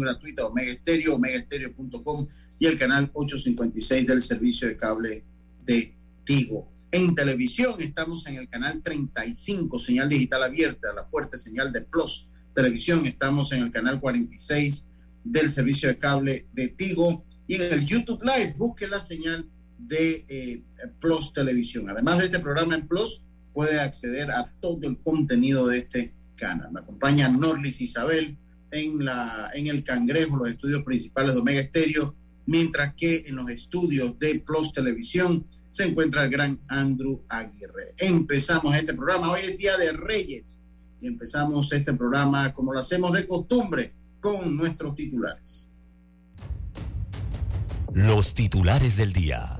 gratuita Omega Estéreo, omegaestereo.com y el canal 856 del servicio de cable de Tigo. En televisión estamos en el canal 35, señal digital abierta, la fuerte señal de Plus Televisión. Estamos en el canal 46 del servicio de cable de Tigo y en el YouTube Live busque la señal de eh, Plus Televisión. Además de este programa en Plus, puede acceder a todo el contenido de este canal. Me acompaña Norlis Isabel en, la, en el Cangrejo, los estudios principales de Omega Estéreo, mientras que en los estudios de Plus Televisión se encuentra el gran Andrew Aguirre. Empezamos este programa, hoy es Día de Reyes, y empezamos este programa como lo hacemos de costumbre, con nuestros titulares. Los titulares del día.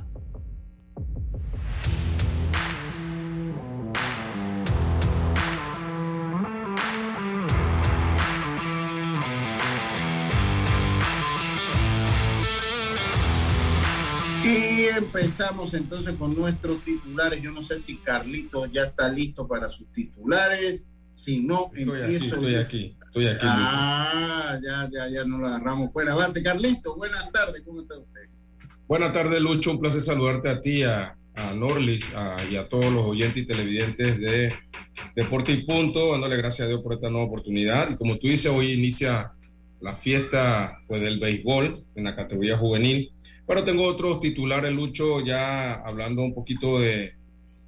Y empezamos entonces con nuestros titulares. Yo no sé si Carlito ya está listo para sus titulares. Si no, empiezo. estoy aquí, estoy aquí. Ah, ya, ya, ya nos lo agarramos fuera base. Carlito, buenas tardes, ¿cómo está usted? Buenas tardes, Lucho. Un placer saludarte a ti, a, a Norlis y a todos los oyentes y televidentes de Deporte y Punto, dándole gracias a Dios por esta nueva oportunidad. Y como tú dices, hoy inicia la fiesta pues, del béisbol en la categoría juvenil. Pero tengo otros titulares, Lucho, ya hablando un poquito de,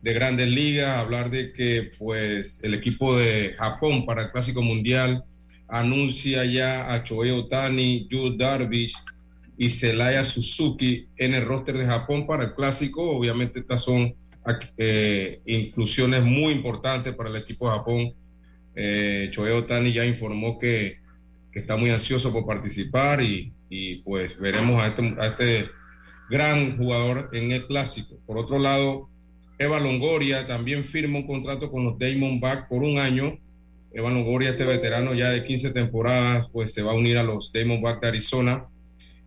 de grandes ligas, hablar de que pues el equipo de Japón para el Clásico Mundial anuncia ya a Choei Otani, Yu Darvish y Celaya Suzuki en el roster de Japón para el Clásico. Obviamente estas son eh, inclusiones muy importantes para el equipo de Japón. Eh, Choei Otani ya informó que, que está muy ansioso por participar y, y pues veremos a este, este, gran jugador en el clásico. Por otro lado, Eva Longoria también firma un contrato con los Diamondbacks por un año. Eva Longoria, este veterano ya de 15 temporadas, pues se va a unir a los Diamondbacks de Arizona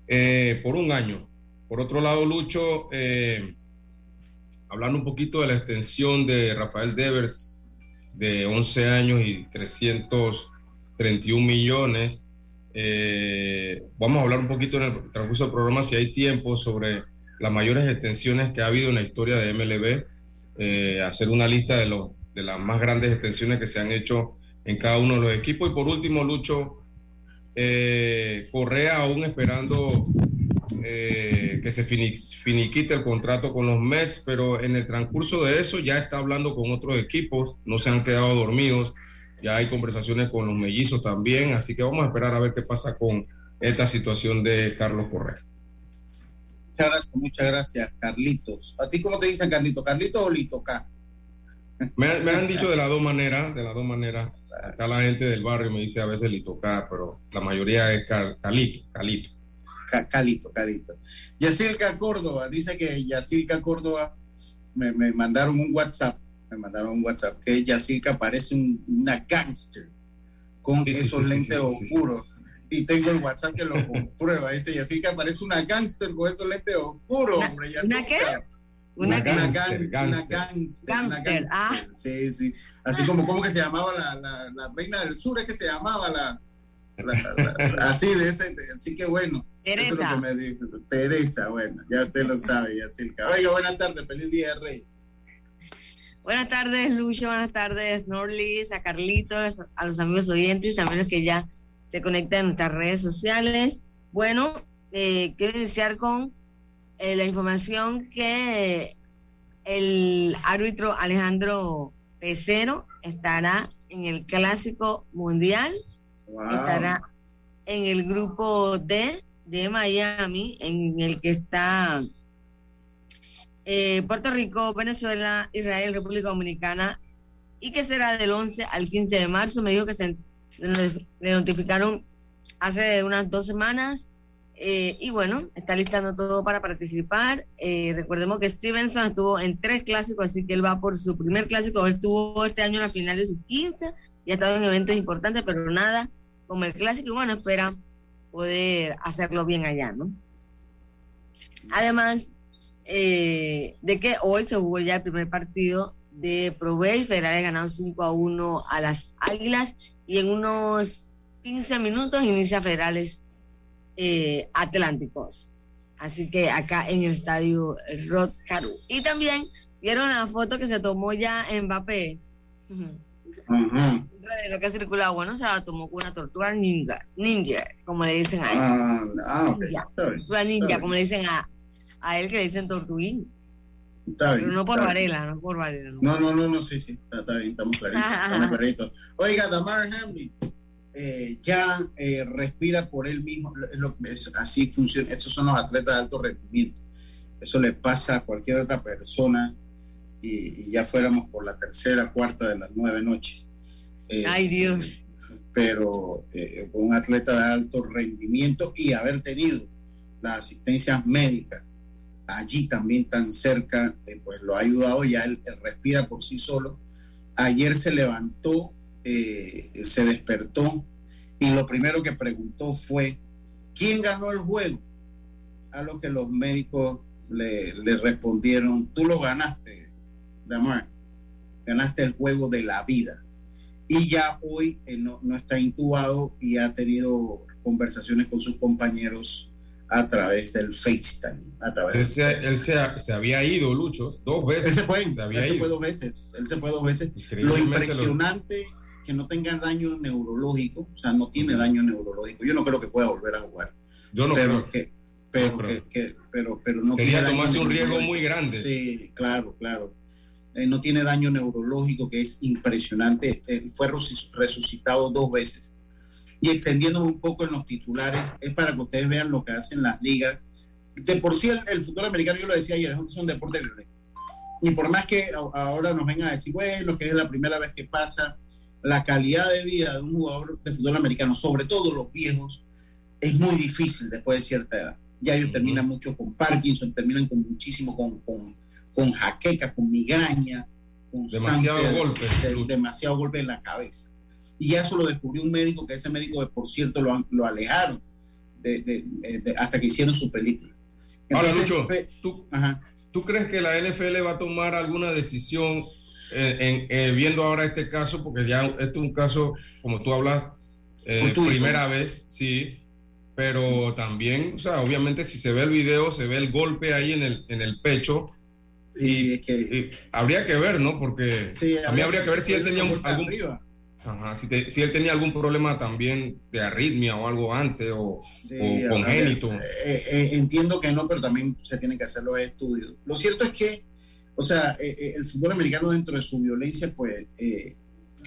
eh, por un año. Por otro lado, Lucho, eh, hablando un poquito de la extensión de Rafael Devers de 11 años y 331 millones. Eh, vamos a hablar un poquito en el transcurso del programa, si hay tiempo, sobre las mayores extensiones que ha habido en la historia de MLB, eh, hacer una lista de, los, de las más grandes extensiones que se han hecho en cada uno de los equipos. Y por último, Lucho, eh, Correa aún esperando eh, que se finiquite el contrato con los Mets, pero en el transcurso de eso ya está hablando con otros equipos, no se han quedado dormidos ya hay conversaciones con los mellizos también, así que vamos a esperar a ver qué pasa con esta situación de Carlos Correa. Muchas gracias, muchas gracias, Carlitos. ¿A ti cómo te dicen Carlito? ¿Carlito o Lito K? Me, me, han dicho de las dos maneras, de las dos maneras. Acá la gente del barrio me dice a veces Lito K, pero la mayoría es Calito, Calito. Calito, Calito. Yacirca Córdoba, dice que Yacirca Córdoba me, me mandaron un WhatsApp me mandaron un WhatsApp que Yacirca parece un, una gangster con sí, esos sí, lentes sí, oscuros. Y tengo el WhatsApp que lo comprueba. Dice Yacirca parece una gangster con esos lentes oscuros, ¿Una, hombre. ¿Una qué? Una, una, gangster, gang, una gangster, gangster, gangster. Ah. Sí, sí. Así como, ¿cómo que se llamaba la, la, la reina del sur? Es que se llamaba la, la, la, así de ese, así que bueno. Teresa. Eso es lo que me dijo. Teresa, bueno, ya usted lo sabe, Yacirca. Oiga, buenas tardes, feliz día de rey. Buenas tardes, Lucho. Buenas tardes, Norlis, a Carlitos, a los amigos oyentes, también los que ya se conectan en nuestras redes sociales. Bueno, eh, quiero iniciar con eh, la información que el árbitro Alejandro Pecero estará en el Clásico Mundial, wow. estará en el grupo D de Miami, en el que está eh, Puerto Rico, Venezuela, Israel, República Dominicana, y que será del 11 al 15 de marzo. Me dijo que se le notificaron hace unas dos semanas. Eh, y bueno, está listando todo para participar. Eh, recordemos que Stevenson estuvo en tres clásicos, así que él va por su primer clásico. Él estuvo este año en la final de sus 15 y ha estado en eventos importantes, pero nada como el clásico. Y bueno, espera poder hacerlo bien allá, ¿no? Además, eh, de que hoy se jugó ya el primer partido de Pro Bay, Federales ganaron 5 a 1 a las Águilas y en unos 15 minutos inicia Federales eh, Atlánticos. Así que acá en el estadio Rod Caru. Y también vieron la foto que se tomó ya Mbappé. Lo que ha circulado, bueno, se la tomó con una tortuga ninja, ninja, como le dicen a él. Ah, ah ninja, tortuga ninja, como le dicen a, a él que le dicen tortuguín. Está bien, Pero no por Varela, no por Varela. No, no, no, no, sí, sí, está, bien, estamos claritos, estamos claritos. Oiga, Damar Hamlin, eh, ya eh, respira por él mismo, así funciona, estos son los atletas de alto rendimiento. Eso le pasa a cualquier otra persona y, ya fuéramos por la tercera, cuarta de las nueve noches. Eh, Ay Dios. Pero un atleta de alto rendimiento y haber tenido las asistencias médicas allí también tan cerca, pues lo ha ayudado, ya él respira por sí solo. Ayer se levantó eh, se despertó y lo primero que preguntó fue, ¿quién ganó el juego? A lo que los médicos le, respondieron, tú lo ganaste, Damar, ganaste el juego de la vida. Y ya hoy eh, no, está intubado y ha tenido conversaciones con sus compañeros a través del FaceTime. A través él, se, se, había ido, Lucho, dos veces. Él se fue, se fue dos veces. Él se fue dos veces. Lo impresionante que no tenga daño neurológico, o sea, no tiene daño neurológico. Yo no creo que pueda volver a jugar. Yo no pero creo. Que, pero, que, pero, pero no Sería tomarse un riesgo muy grande. Sí, claro, claro. Eh, no tiene daño neurológico, que es impresionante. Eh, fue resucitado dos veces. Y extendiendo un poco en los titulares, es para que ustedes vean lo que hacen las ligas. De por sí, el, fútbol americano, yo lo decía ayer, es un deporte violento. Y por más que ahora nos vengan a decir, bueno, que es la primera vez que pasa, la calidad de vida de un jugador de fútbol americano, sobre todo los viejos, es muy difícil después de cierta edad. Ya ellos terminan mucho con Parkinson, terminan con muchísimo con, con, con jaqueca, con migraña, con demasiado golpe. demasiado golpe en la cabeza. Y eso lo descubrió un médico, que ese médico, por cierto, lo, lo alejaron hasta que hicieron su película. Ahora, Lucho, ¿tú, ¿tú crees que la NFL va a tomar alguna decisión en, eh, viendo ahora este caso, porque ya este es un caso, como tú hablas, eh, primera vez, sí, pero también, o sea, obviamente si se ve el video, se ve el golpe ahí en el, en el pecho. Y, que, habría que ver, ¿no? Porque a mí habría que ver si él tenía algún, si, él tenía algún problema también de arritmia o algo antes o, congénito. Eh, entiendo que no, pero también se tienen que hacer los estudios. Lo cierto es que o sea, eh, eh, el fútbol americano dentro de su violencia, pues eh,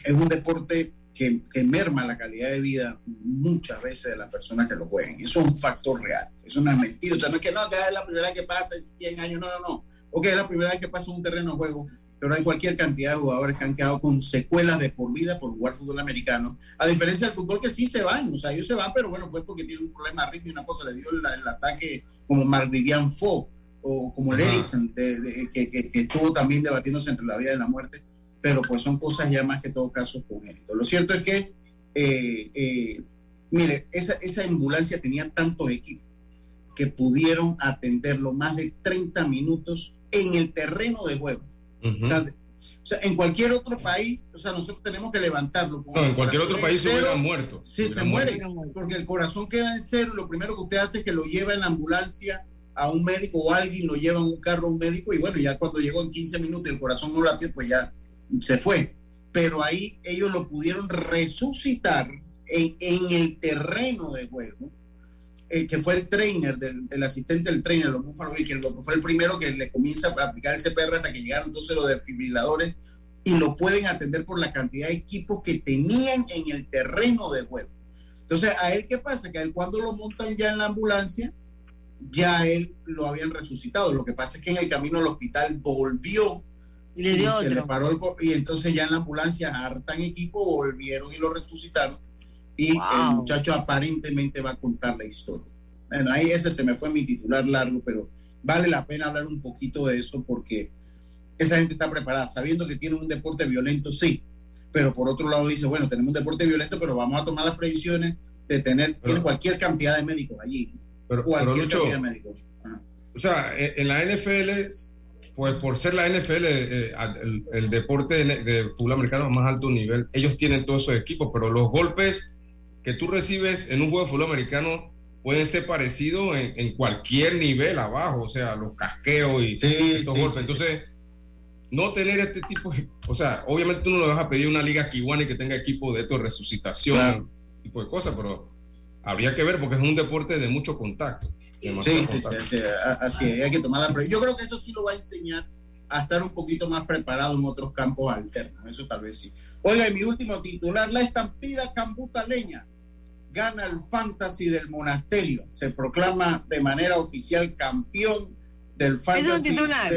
es un deporte que, merma la calidad de vida muchas veces de las personas que lo juegan. Eso es un factor real, eso no es mentira. O sea, no es que no, que es la primera vez que pasa, 100 años, no, no, no. O que es la primera vez que pasa un terreno de juego, pero hay cualquier cantidad de jugadores que han quedado con secuelas de por vida por jugar fútbol americano, a diferencia del fútbol que sí se van, o sea, ellos se van, pero bueno, fue porque tienen un problema de ritmo y una cosa, le dio el, ataque como Marc Vivian Fo, o como el Erickson, que, estuvo también debatiéndose entre la vida y la muerte, pero pues son cosas ya más que todo casos congénitos. Lo cierto es que, eh, eh, mire, esa, esa ambulancia tenía tantos equipos que pudieron atenderlo más de 30 minutos en el terreno de juego. O, sea, en cualquier otro país, o sea, nosotros tenemos que levantarlo. No, en cualquier otro país se hubiera muerto. Sí, se, muere, porque el corazón queda en cero. Lo primero que usted hace es que lo lleva en la ambulancia a un médico o alguien lo lleva en un carro a un médico y bueno, ya cuando llegó en 15 minutos y el corazón no latió, pues ya se fue. Pero ahí ellos lo pudieron resucitar en, el terreno de juego, eh, que fue el trainer, del, el asistente del trainer, los Buffalo que fue el primero que le comienza a aplicar el CPR hasta que llegaron entonces los desfibriladores y lo pueden atender por la cantidad de equipos que tenían en el terreno de juego. Entonces, ¿a él qué pasa? Que a él cuando lo montan ya en la ambulancia, ya él lo habían resucitado. Lo que pasa es que en el camino al hospital volvió y le dio Se le paró y entonces ya en la ambulancia hartan equipo volvieron y lo resucitaron y el muchacho aparentemente va a contar la historia. Bueno, ahí ese se me fue mi titular largo, pero vale la pena hablar un poquito de eso porque esa gente está preparada, sabiendo que tiene un deporte violento, sí, pero por otro lado dice, bueno, tenemos un deporte violento, pero vamos a tomar las previsiones de tener tiene cualquier cantidad de médicos allí. Pero, O sea, en la NFL, pues por ser la NFL, eh, el, deporte de, fútbol americano a más alto nivel, ellos tienen todos esos equipos, pero los golpes que tú recibes en un juego de fútbol americano pueden ser parecidos en, cualquier nivel abajo, o sea, los casqueos y estos golpes. Entonces, no tener este tipo de, o sea, obviamente tú no le vas a pedir una liga kiwani que tenga equipo de esto de resucitación, tipo de cosas, pero habría que ver porque es un deporte de mucho contacto. Sí, sí, sí, así hay que tomar la Yo creo que eso sí lo va a enseñar a estar un poquito más preparado en otros campos alternos, eso tal vez sí. Oiga, y mi último titular, la estampida cambutaleña gana el fantasy del monasterio, se proclama de manera oficial campeón del fantasy. titular?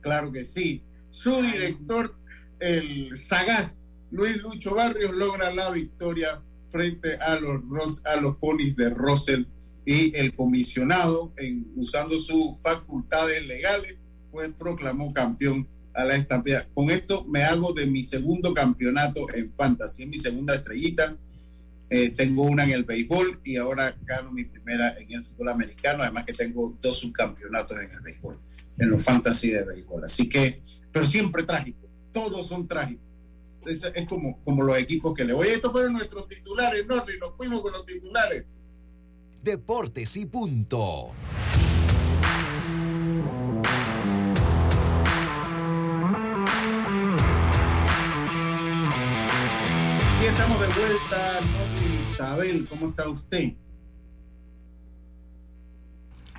claro que sí. Su director, el sagaz Luis Lucho Barrios, logra la victoria frente a los, a los ponis de Russell y el comisionado, en, usando sus facultades legales, pues proclamó campeón a la estampida. Con esto me hago de mi segundo campeonato en fantasy, mi segunda estrellita. Eh, tengo una en el béisbol y ahora gano mi primera en el fútbol americano, además que tengo dos subcampeonatos en el béisbol, en los fantasy de béisbol. Así que, pero siempre trágico, todos son trágicos. Es, es como, como los equipos que le voy. Estos fueron nuestros titulares, no, y nos fuimos con los titulares. Deportes y punto. Y estamos de vuelta, no Isabel, ¿cómo está usted?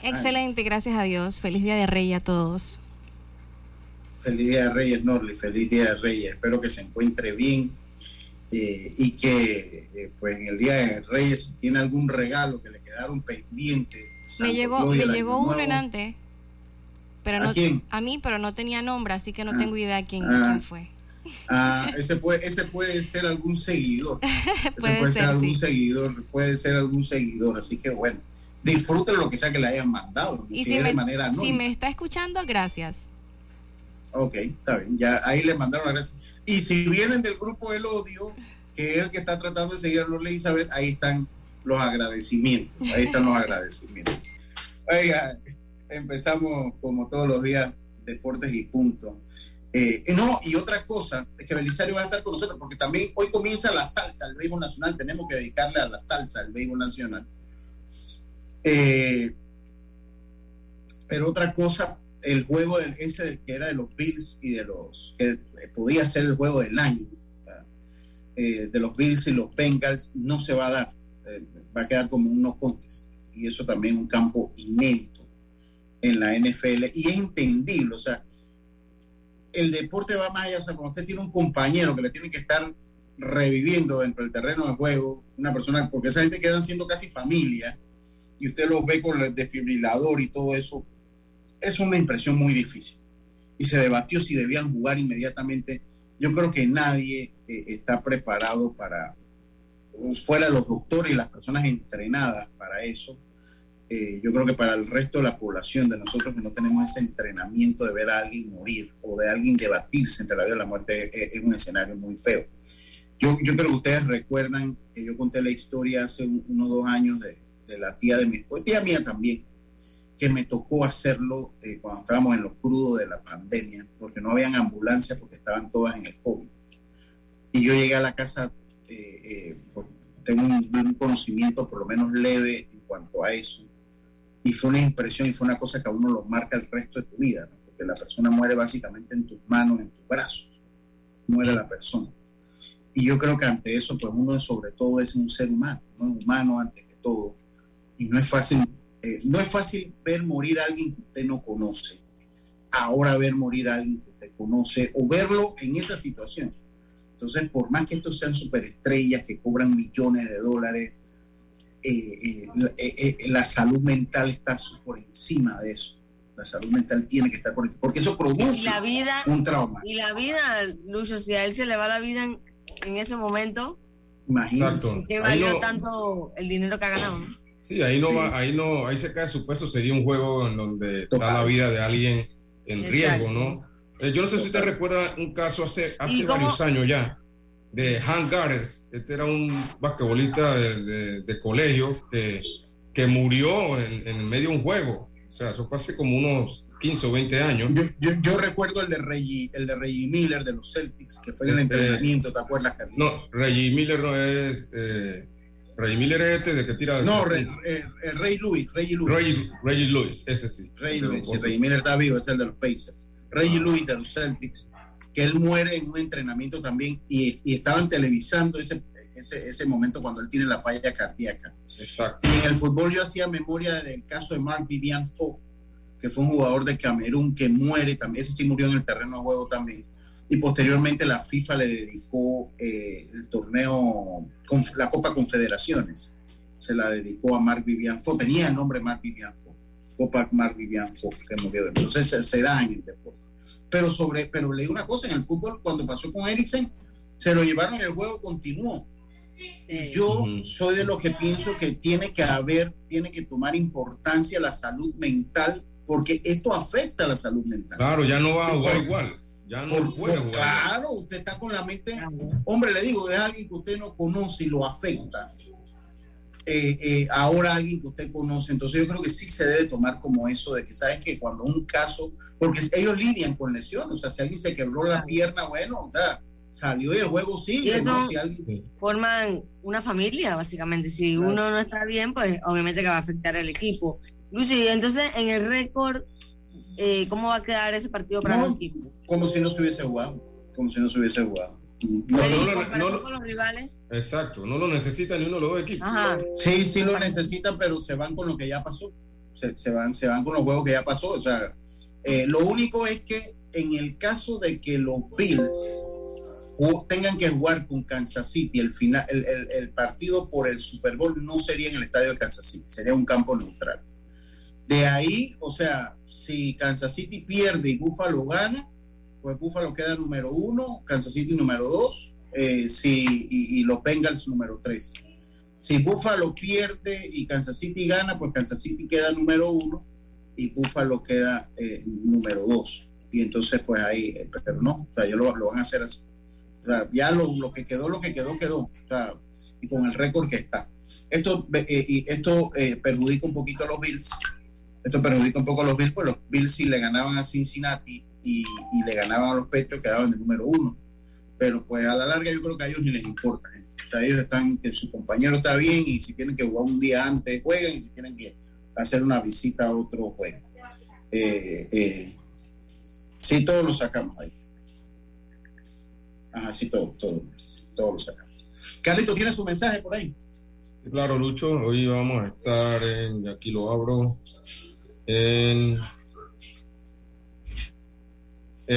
Excelente, gracias a Dios. Feliz Día de Reyes a todos. Feliz Día de Reyes, Norli, feliz Día de Reyes. Espero que se encuentre bien eh, y que eh, pues en el Día de Reyes si tiene algún regalo que le quedaron pendientes. Me llegó, me llegó uno en antes, pero ¿A no, a mí, pero no tenía nombre, así que no ah. tengo idea quién, ah. quién fue. Ah, ese puede, ese puede ser algún seguidor. puede, ser, algún seguidor, puede ser algún seguidor, así que bueno, disfruten lo que sea que le hayan mandado. Y si, me, manera si me está escuchando, gracias. Ok, está bien, ya ahí le mandaron gracias. Y si vienen del grupo del odio, que es el que está tratando de seguir a Lola Isabel, ahí están los agradecimientos, ahí están los agradecimientos. Oiga, empezamos como todos los días, deportes y punto. Eh, no, y otra cosa, es que Belisario va a estar con nosotros, porque también hoy comienza la salsa, el béisbol nacional, tenemos que dedicarle a la salsa, el béisbol nacional. Eh, pero otra cosa, el juego del, ese que era de los Bills y de los que podía ser el juego del año eh, de los Bills y los Bengals no se va a dar eh, va a quedar como un no contest y eso también es un campo inédito en la NFL y es entendible o sea el deporte va más allá o sea cuando usted tiene un compañero que le tiene que estar reviviendo dentro del terreno de juego una persona porque esa gente quedan siendo casi familia y usted los ve con el desfibrilador y todo eso es una impresión muy difícil. Y se debatió si debían jugar inmediatamente. Yo creo que nadie eh, está preparado para, fuera los doctores y las personas entrenadas para eso. Eh, yo creo que para el resto de la población, de nosotros que no tenemos ese entrenamiento de ver a alguien morir o de alguien debatirse entre la vida y la muerte, es, un escenario muy feo. Yo, yo, creo que ustedes recuerdan que yo conté la historia hace unos dos años de, de la tía de mi esposa, tía mía también, que me tocó hacerlo eh, cuando estábamos en lo crudo de la pandemia, porque no habían ambulancias porque estaban todas en el COVID. Y yo llegué a la casa, eh, eh, tengo un, conocimiento por lo menos leve en cuanto a eso. Y fue una impresión y fue una cosa que a uno lo marca el resto de tu vida, porque la persona muere básicamente en tus manos, en tus brazos. Muere la persona. Y yo creo que ante eso, pues uno sobre todo es un ser humano, no humano antes que todo. Y no es fácil eh, no es fácil ver morir a alguien que usted no conoce. Ahora ver morir a alguien que usted conoce o verlo en esa situación. Entonces, por más que estos sean superestrellas que cobran millones de dólares, eh, eh, la salud mental está por encima de eso. La salud mental tiene que estar por encima, porque eso produce la vida, un trauma. Y la vida, Lucho, si a él se le va la vida en, ese momento, imagínate. ¿qué valió tanto el dinero que ha ganado? Sí, ahí no va, ahí no, ahí se cae su peso, sería un juego en donde está la vida de alguien en riesgo, ¿no? Eh, yo no sé si usted recuerda un caso hace, hace varios años ya, de Hank Garders, este era un basquetbolista de, colegio que, que murió en, en, medio de un juego, o sea, eso fue hace como unos 15 o 20 años. Yo, yo, recuerdo el de Reggie, el de Reggie Miller de los Celtics, que fue en el este, entrenamiento, ¿te acuerdas, No, Reggie Miller no es... Eh, Rey Miller es este de que tira. No, Rey, eh, Rey Louis, Rey Louis. Rey, Louis, ese sí. Rey Louis, Rey Miller está vivo, es el de los Pacers. Rey ah. Louis de los Celtics, que él muere en un entrenamiento también y, y estaban televisando ese, ese, ese, momento cuando él tiene la falla cardíaca. Exacto. Y en el fútbol yo hacía memoria del caso de Mark Vivian Fo, que fue un jugador de Camerún que muere también, ese sí murió en el terreno de juego también y posteriormente la FIFA le dedicó eh, el torneo, la Copa Confederaciones, se la dedicó a Marc Vivian Fo, tenía el nombre Marc Vivian Fo, Copa Marc Vivian Fo, que murió. Entonces se, da en el deporte. Pero, sobre, pero leí una cosa, en el fútbol cuando pasó con Eriksen, se lo llevaron y el juego continuó. Y yo soy de los que pienso que tiene que haber, tiene que tomar importancia la salud mental, porque esto afecta a la salud mental. Claro, ya no va a jugar igual Claro, usted está con la mente. Hombre, le digo, es alguien que usted no conoce y lo afecta. Eh, eh, ahora alguien que usted conoce. Entonces yo creo que sí se debe tomar como eso de que, ¿sabes que Cuando un caso, porque ellos lidian con lesiones, o sea, si alguien se quebró la pierna, bueno, o sea, salió y el juego sigue. Y forman una familia, básicamente. Si uno no está bien, pues obviamente que va a afectar al equipo. Lucy, entonces en el récord eh, ¿cómo va a quedar ese partido para el equipo? Como si no se hubiese jugado, como si no se hubiese jugado. No, los rivales. Exacto, no lo necesitan ni uno de los dos equipos. Sí, sí lo necesitan, pero se van con lo que ya pasó. Se, van, se van con los juegos que ya pasó. O sea, eh, lo único es que en el caso de que los Bills tengan que jugar con Kansas City, el, final, el, el partido por el Super Bowl no sería en el estadio de Kansas City, sería un campo neutral. De ahí, o sea, si Kansas City pierde y Buffalo gana, pues Buffalo queda número uno, Kansas City número dos, eh, si, y, los Bengals número tres. Si Buffalo pierde y Kansas City gana, pues Kansas City queda número uno y Buffalo queda eh, número dos. Y entonces, pues ahí, eh, pero no, o sea, ellos lo, van a hacer así. O sea, ya lo, lo, que quedó, lo que quedó, quedó. O sea, y con el récord que está. Esto, y esto perjudica un poquito a los Bills esto perjudica un poco a los Bills, pues los Bills si le ganaban a Cincinnati y, le ganaban a los Pechos quedaban de número uno. Pero pues a la larga yo creo que a ellos ni les importa. ¿eh? O sea, ellos están, que su compañero está bien y si tienen que jugar un día antes, juegan y si tienen que hacer una visita a otro, juegan. Eh, eh, sí, todos lo sacamos ahí. Ajá, sí, todos, todos, todos lo sacamos. Carlito, ¿tienes su mensaje por ahí? Claro, Lucho, hoy vamos a estar en, aquí lo abro, en,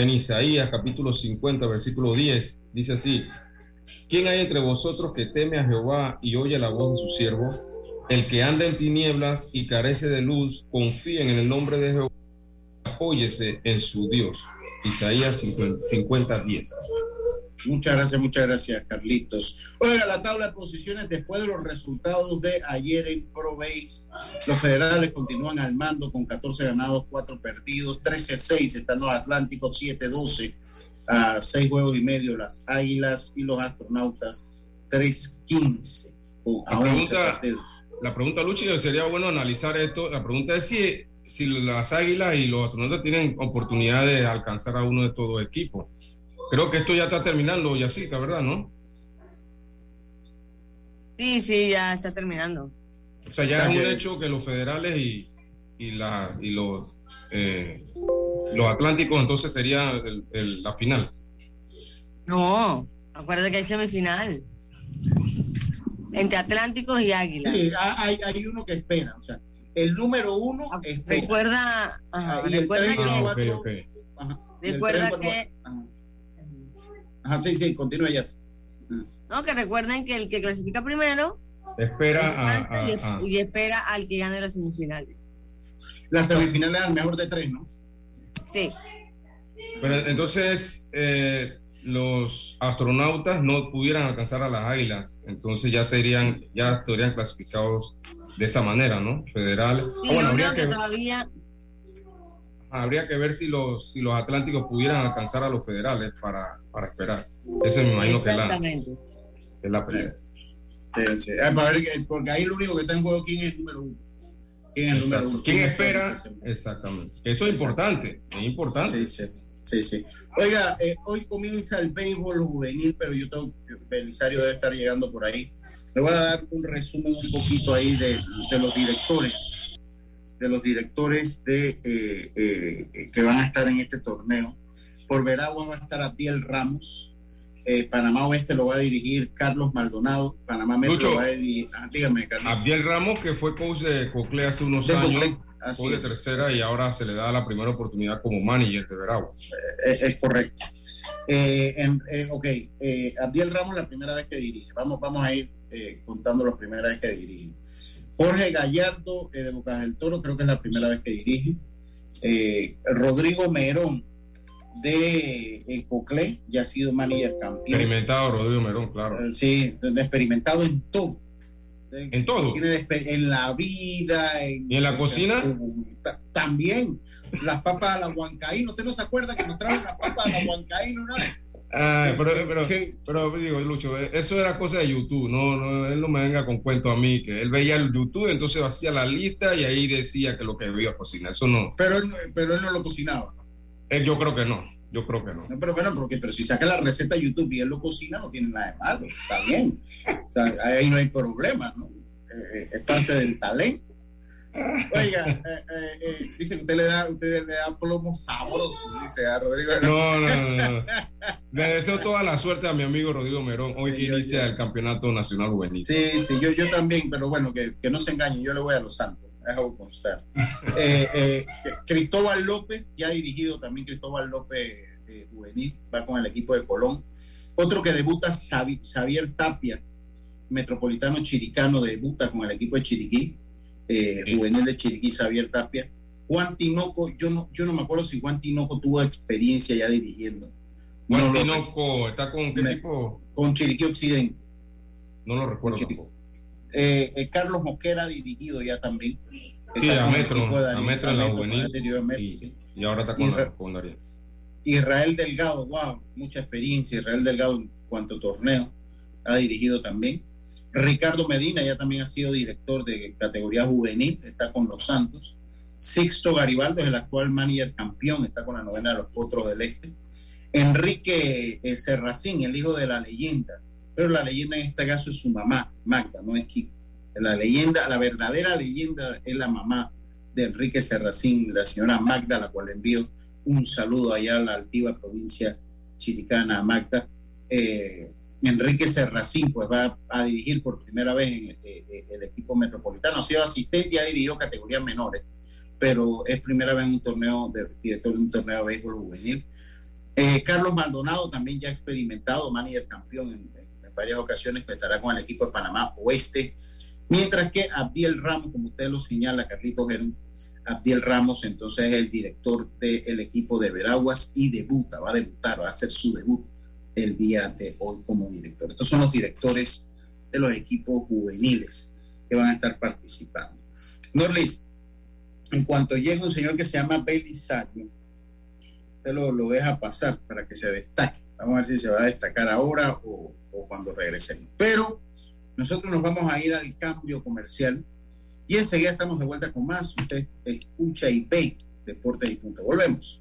Isaías capítulo 50, versículo 10. Dice así, ¿quién hay entre vosotros que teme a Jehová y oye la voz de su siervo? El que anda en tinieblas y carece de luz, confíen en el nombre de Jehová, apóyese en su Dios. Isaías 50, 10. Muchas gracias, muchas gracias, Carlitos. Oiga, la tabla de posiciones después de los resultados de ayer en Pro Base, los federales continúan al mando con 14 ganados, 4 perdidos, 13-6 están los Atlánticos, 7-12 a 6 juegos y medio las Águilas y los Astronautas, 3-15. La pregunta, la pregunta, Luchi, sería bueno analizar esto. La pregunta es si, si las Águilas y los Astronautas tienen oportunidad de alcanzar a uno de estos dos equipos. Creo que esto ya está terminando, Yacica, ¿verdad? ¿No? Sí, sí, ya está terminando. O sea, ya es un hecho que los federales y, y, la, y los, eh, los atlánticos entonces sería la final. No, acuérdate que hay semifinal. Entre Atlánticos y Águilas. Sí, hay, hay uno que espera. O sea, el número uno ah, espera. Recuerda, ajá, y recuerda el 3, que, ah, okay, recuerda que Ajá, sí, sí, continúa ya. No, que recuerden que el que clasifica primero espera a, y, espera al que gane las semifinales. Las semifinales al mejor de tres, ¿no? Sí. Pero entonces eh, los astronautas no pudieran alcanzar a las águilas, entonces ya serían, ya estarían clasificados de esa manera, ¿no? Federal. Sí, bueno, habría que, todavía habría que ver si los, si los atlánticos pudieran alcanzar a los federales para, para esperar. Ese me imagino que es la, es la pelea. Sí, sí. Ah, para ver, porque ahí lo único que está en juego quién es el número uno. ¿Quién es el número uno? ¿Quién, espera? Exactamente. Eso es importante, es importante. Sí, sí. Sí, sí. Oiga, eh, hoy comienza el béisbol juvenil, pero yo tengo, Belisario debe estar llegando por ahí. Le voy a dar un resumen un poquito ahí de, los directores, de los directores de, eh, eh, que van a estar en este torneo. Por Veragua va a estar Abdiel Ramos, Panamá Oeste lo va a dirigir Carlos Maldonado, Panamá Metro lo va a dirigir, ah, dígame, Carlos. Abdiel Ramos, que fue coach de Cocle hace unos años fue de tercera y ahora se le da la primera oportunidad como manager de Veraguas. Eh, es, correcto. Eh, eh, ok, Abdiel Ramos la primera vez que dirige. Vamos, vamos a ir contando la primera vez que dirige. Jorge Gallardo de Bocas del Toro, creo que es la primera vez que dirige. Rodrigo Merón de Coclé, ya ha sido manager campeón. Experimentado Rodrigo Merón, claro. sí, experimentado en todo en todo. En la vida. En, ¿Y en la cocina? También. Las papas a la huancaíno. ¿Usted no se acuerda que nos trajo las papas a la huancaíno una vez? Ah, pero, pero, pero, digo, Lucho, eso era cosa de YouTube, no, no, él no me venga con cuento a mí, que él veía el YouTube, entonces hacía la lista y ahí decía que lo que a cocinar, eso no. Pero él, pero él no lo cocinaba. Él, yo creo que no, yo creo que no. no pero bueno, porque, pero si saca la receta de YouTube y él lo cocina, no tiene nada de malo, está bien. ahí no hay problema, ¿no? Eh, es parte del talento. Oiga, eh, eh, dice que usted le da, usted le da plomo sabroso, dice a Rodrigo. No, no, no. Le deseo toda la suerte a mi amigo Rodrigo Merón. Hoy inicia el Campeonato Nacional Juvenil. Sí, sí, yo, yo también, pero bueno, que, que no se engañe, yo le voy a los Santos. Dejo constar. Cristóbal López, ya dirigido también Cristóbal López Juvenil, va con el equipo de Colón. Otro que debuta, Xavier Tapia, Metropolitano Chiricano debuta con el equipo de Chiriquí, eh, juvenil de Chiriquí, Xavier Tapia. Juan Tinoco, yo no, yo no me acuerdo si Juan Tinoco tuvo experiencia ya dirigiendo. Juan Tinoco, ¿está con qué tipo? Con Chiriquí Occidente. No lo recuerdo eh, eh, Carlos Mosquera ha dirigido ya también. Sí, a Metro, a Metro en la juvenil. y, ahora está con, la, Israel Delgado, wow, mucha experiencia. Israel Delgado en cuanto a torneo ha dirigido también. Ricardo Medina ya también ha sido director de categoría juvenil, está con los Santos. Sixto Garibaldo es el actual manager campeón, está con la novena los Potros del Este. Enrique eh, Serracín, el hijo de la leyenda, pero la leyenda en este caso es su mamá, Magda, no es Kiko. La leyenda, la verdadera leyenda es la mamá de Enrique Serracín, la señora Magda, a la cual envío un saludo allá a la altiva provincia chiricana, Magda. Eh, Enrique Serracín pues va a dirigir por primera vez en eh, eh, el, equipo metropolitano. Ha sido asistente y ha dirigido categorías menores, pero es primera vez en un torneo de director de un torneo de béisbol juvenil. Eh, Carlos Maldonado también ya experimentado, manager campeón en, varias ocasiones, que estará con el equipo de Panamá Oeste. Mientras que Abdiel Ramos, como usted lo señala, Carlito Gerón, Abdiel Ramos entonces es el director del equipo de Veraguas y debuta, va a debutar, va a hacer su debut el día de hoy como director. Estos son los directores de los equipos juveniles que van a estar participando. Norlis, en cuanto llegue un señor que se llama Belisario, usted lo, lo, deja pasar para que se destaque. Vamos a ver si se va a destacar ahora o, o cuando regresemos. Pero nosotros nos vamos a ir al cambio comercial y enseguida estamos de vuelta con más. Usted escucha y ve Deportes y Punto. Volvemos.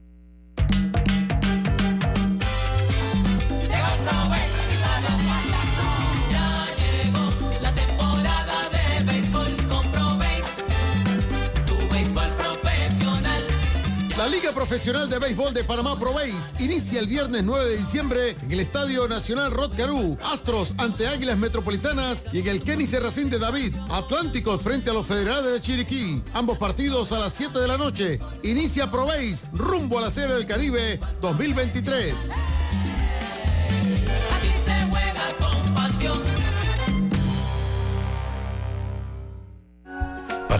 Profesional de Béisbol de Panamá Pro inicia el viernes 9 de diciembre en el Estadio Nacional Rod Caru. Astros ante Águilas Metropolitanas y en el Kenny Serracín de David. Atlánticos frente a los Federales de Chiriquí. Ambos partidos a las 7 de la noche. Inicia Pro rumbo a la Serie del Caribe 2023.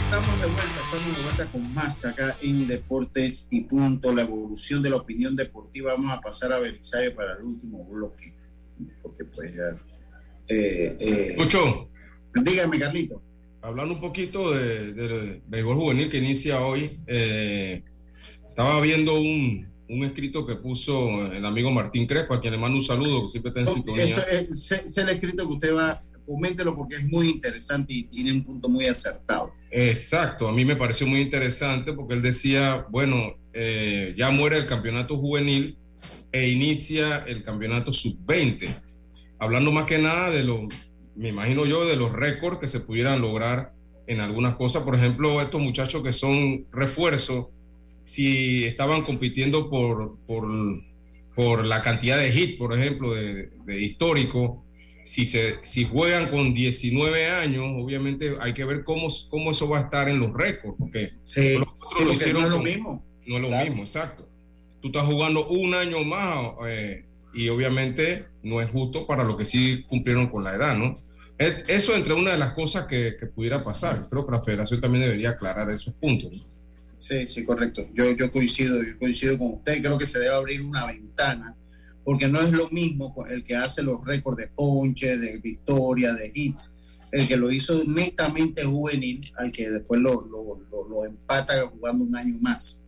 Estamos de vuelta, estamos de vuelta con más acá en Deportes y Punto, la evolución de la opinión deportiva. Vamos a pasar a Belisario para el último bloque, porque pues ya... Eh, eh. Dígame, Carlito. Hablando un poquito del de, béisbol juvenil que inicia hoy, eh, estaba viendo un, un escrito que puso el amigo Martín Crespo, a quien le mando un saludo, que siempre está en sintonía. es el escrito que usted va coméntelo porque es muy interesante y tiene un punto muy acertado. Exacto, a mí me pareció muy interesante porque él decía, bueno, eh, ya muere el campeonato juvenil e inicia el campeonato sub-20. Hablando más que nada de lo, me imagino yo, de los récords que se pudieran lograr en algunas cosas. Por ejemplo, estos muchachos que son refuerzos, si estaban compitiendo por, por, por la cantidad de hits, por ejemplo, de histórico, si, se, si juegan con 19 años, obviamente hay que ver cómo, cómo eso va a estar en los récords, porque no es lo mismo. No es lo mismo, exacto. Tú estás jugando un año más eh, y obviamente no es justo para lo que sí cumplieron con la edad, ¿no? Eso entre una de las cosas que, que pudiera pasar. Creo que la federación también debería aclarar esos puntos. Sí, sí, correcto. Yo, yo coincido, yo coincido con usted. Creo que se debe abrir una ventana porque no es lo mismo el que hace los récords de ponche, de victoria, de hits, el que lo hizo netamente juvenil, al que después lo, lo, empata jugando un año más,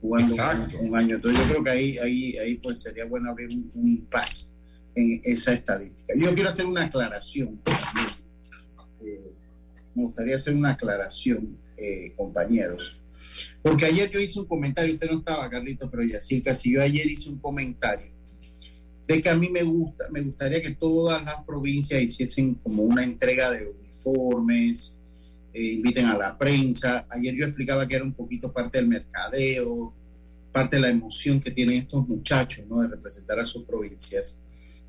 jugando un, año. Entonces yo creo que ahí, ahí, ahí pues sería bueno abrir un, un impasse en esa estadística. Yo quiero hacer una aclaración. Eh, me gustaría hacer una aclaración, eh, compañeros. Porque ayer yo hice un comentario, usted no estaba, Carlito, pero ya sí, casi yo ayer hice un comentario de que a mí me gusta, me gustaría que todas las provincias hiciesen como una entrega de uniformes, eh, inviten a la prensa. Ayer yo explicaba que era un poquito parte del mercadeo, parte de la emoción que tienen estos muchachos, ¿no? De representar a sus provincias.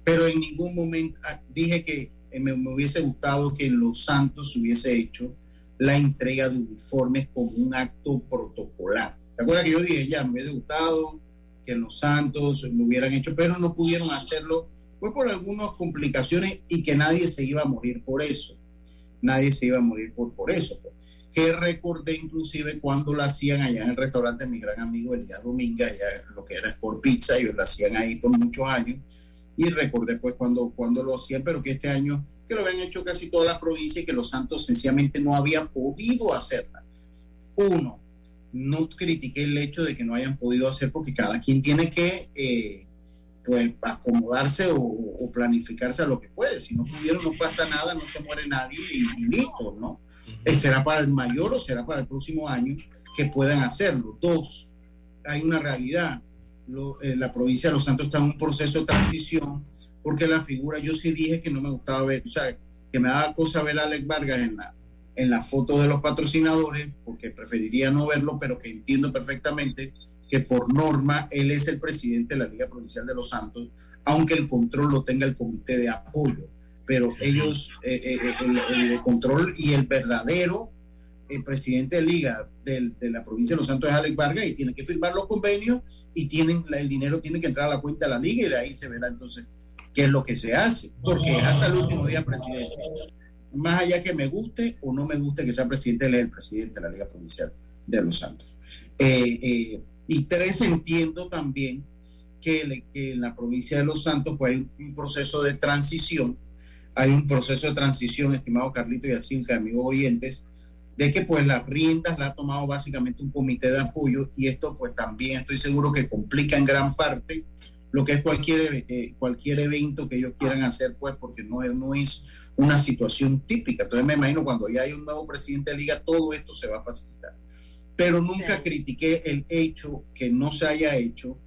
Pero en ningún momento ah, dije que eh, me, hubiese gustado que en Los Santos se hubiese hecho la entrega de uniformes como un acto protocolar. ¿Te acuerdas que yo dije, ya, me hubiese gustado los Santos lo hubieran hecho, pero no pudieron hacerlo, fue por algunas complicaciones y que nadie se iba a morir por eso. Nadie se iba a morir por, por eso. Que recordé inclusive cuando lo hacían allá en el restaurante mi gran amigo Elías Domínguez, allá lo que era por pizza, ellos lo hacían ahí por muchos años. Y recordé pues cuando, cuando lo hacían, pero que este año que lo habían hecho casi toda la provincia y que los Santos sencillamente no habían podido hacerla. Uno, no critiqué el hecho de que no hayan podido hacer porque cada quien tiene que eh, pues acomodarse o, planificarse a lo que puede. Si no pudieron, no pasa nada, no se muere nadie y, listo, ¿no? Eh, ¿Será para el mayor o será para el próximo año que puedan hacerlo? Dos, hay una realidad. Eh, la provincia de Los Santos está en un proceso de transición porque la figura, yo sí dije que no me gustaba ver, o sea, que me daba cosa ver a Alex Vargas en la, en la foto de los patrocinadores, porque preferiría no verlo, pero que entiendo perfectamente que por norma él es el presidente de la Liga Provincial de Los Santos, aunque el control lo tenga el comité de apoyo. Pero ellos, eh, eh, eh, el, control y el verdadero presidente de liga de la provincia de Los Santos es Alex Vargas y tiene que firmar los convenios y tienen el dinero tiene que entrar a la cuenta de la liga y de ahí se verá entonces qué es lo que se hace, porque hasta el último día presidente más allá que me guste o no me guste que sea presidente, él es el presidente de la Liga Provincial de Los Santos. Eh, eh, y tres, entiendo también que, en la provincia de Los Santos pues, hay un proceso de transición hay un proceso de transición, estimado Carlito y así, amigos oyentes, de que pues las riendas la ha tomado básicamente un comité de apoyo y esto pues también estoy seguro que complica en gran parte lo que es cualquier, eh, cualquier evento que ellos quieran hacer, pues porque no es, no es una situación típica. Entonces me imagino cuando ya hay un nuevo presidente de liga, todo esto se va a facilitar. Pero nunca critiqué el hecho que no se haya hecho.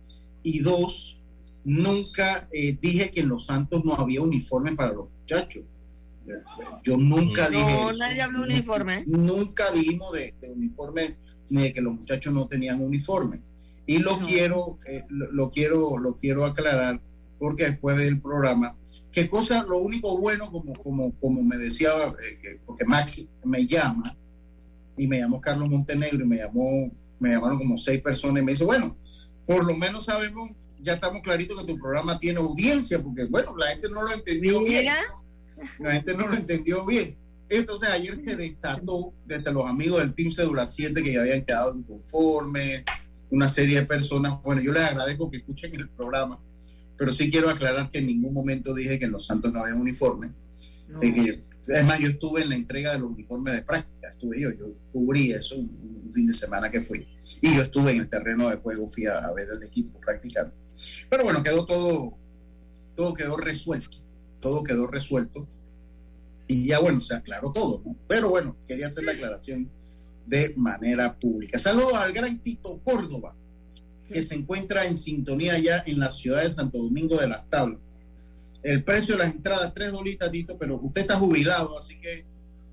Y dos, nunca eh, dije que en Los Santos no había uniforme para los muchachos. Yo nunca dije. No, nadie habló de uniforme. Nunca dijimos de, uniforme ni de que los muchachos no tenían uniforme. Y lo quiero, eh, lo, quiero, lo quiero aclarar porque después del programa, qué cosa, lo único bueno, como, como, como me decía, eh, porque Maxi me llama, y me llamó Carlos Montenegro, y me llamó, me llamaron como seis personas, y me dice, bueno, por lo menos sabemos, ya estamos claritos que tu programa tiene audiencia, porque bueno, la gente no lo entendió bien. La gente no lo entendió bien. Entonces ayer se desató desde los amigos del Team Cedula 7 que ya habían quedado inconformes, una serie de personas. Bueno, yo les agradezco que escuchen el programa, pero sí quiero aclarar que en ningún momento dije que en Los Santos no había uniforme. es más, yo estuve en la entrega de los uniformes de práctica, estuve yo, yo cubrí eso un, fin de semana que fui. Y yo estuve en el terreno de juego, fui a, a ver el equipo practicando. Pero bueno, quedó todo, todo quedó resuelto todo quedó resuelto y ya bueno, se aclaró todo, ¿no? Pero bueno, quería hacer la aclaración de manera pública. Saludos al gran Tito Córdoba, que se encuentra en sintonía ya en la ciudad de Santo Domingo de las Tablas. El precio de las entradas, tres dolitas, Tito, pero usted está jubilado, así que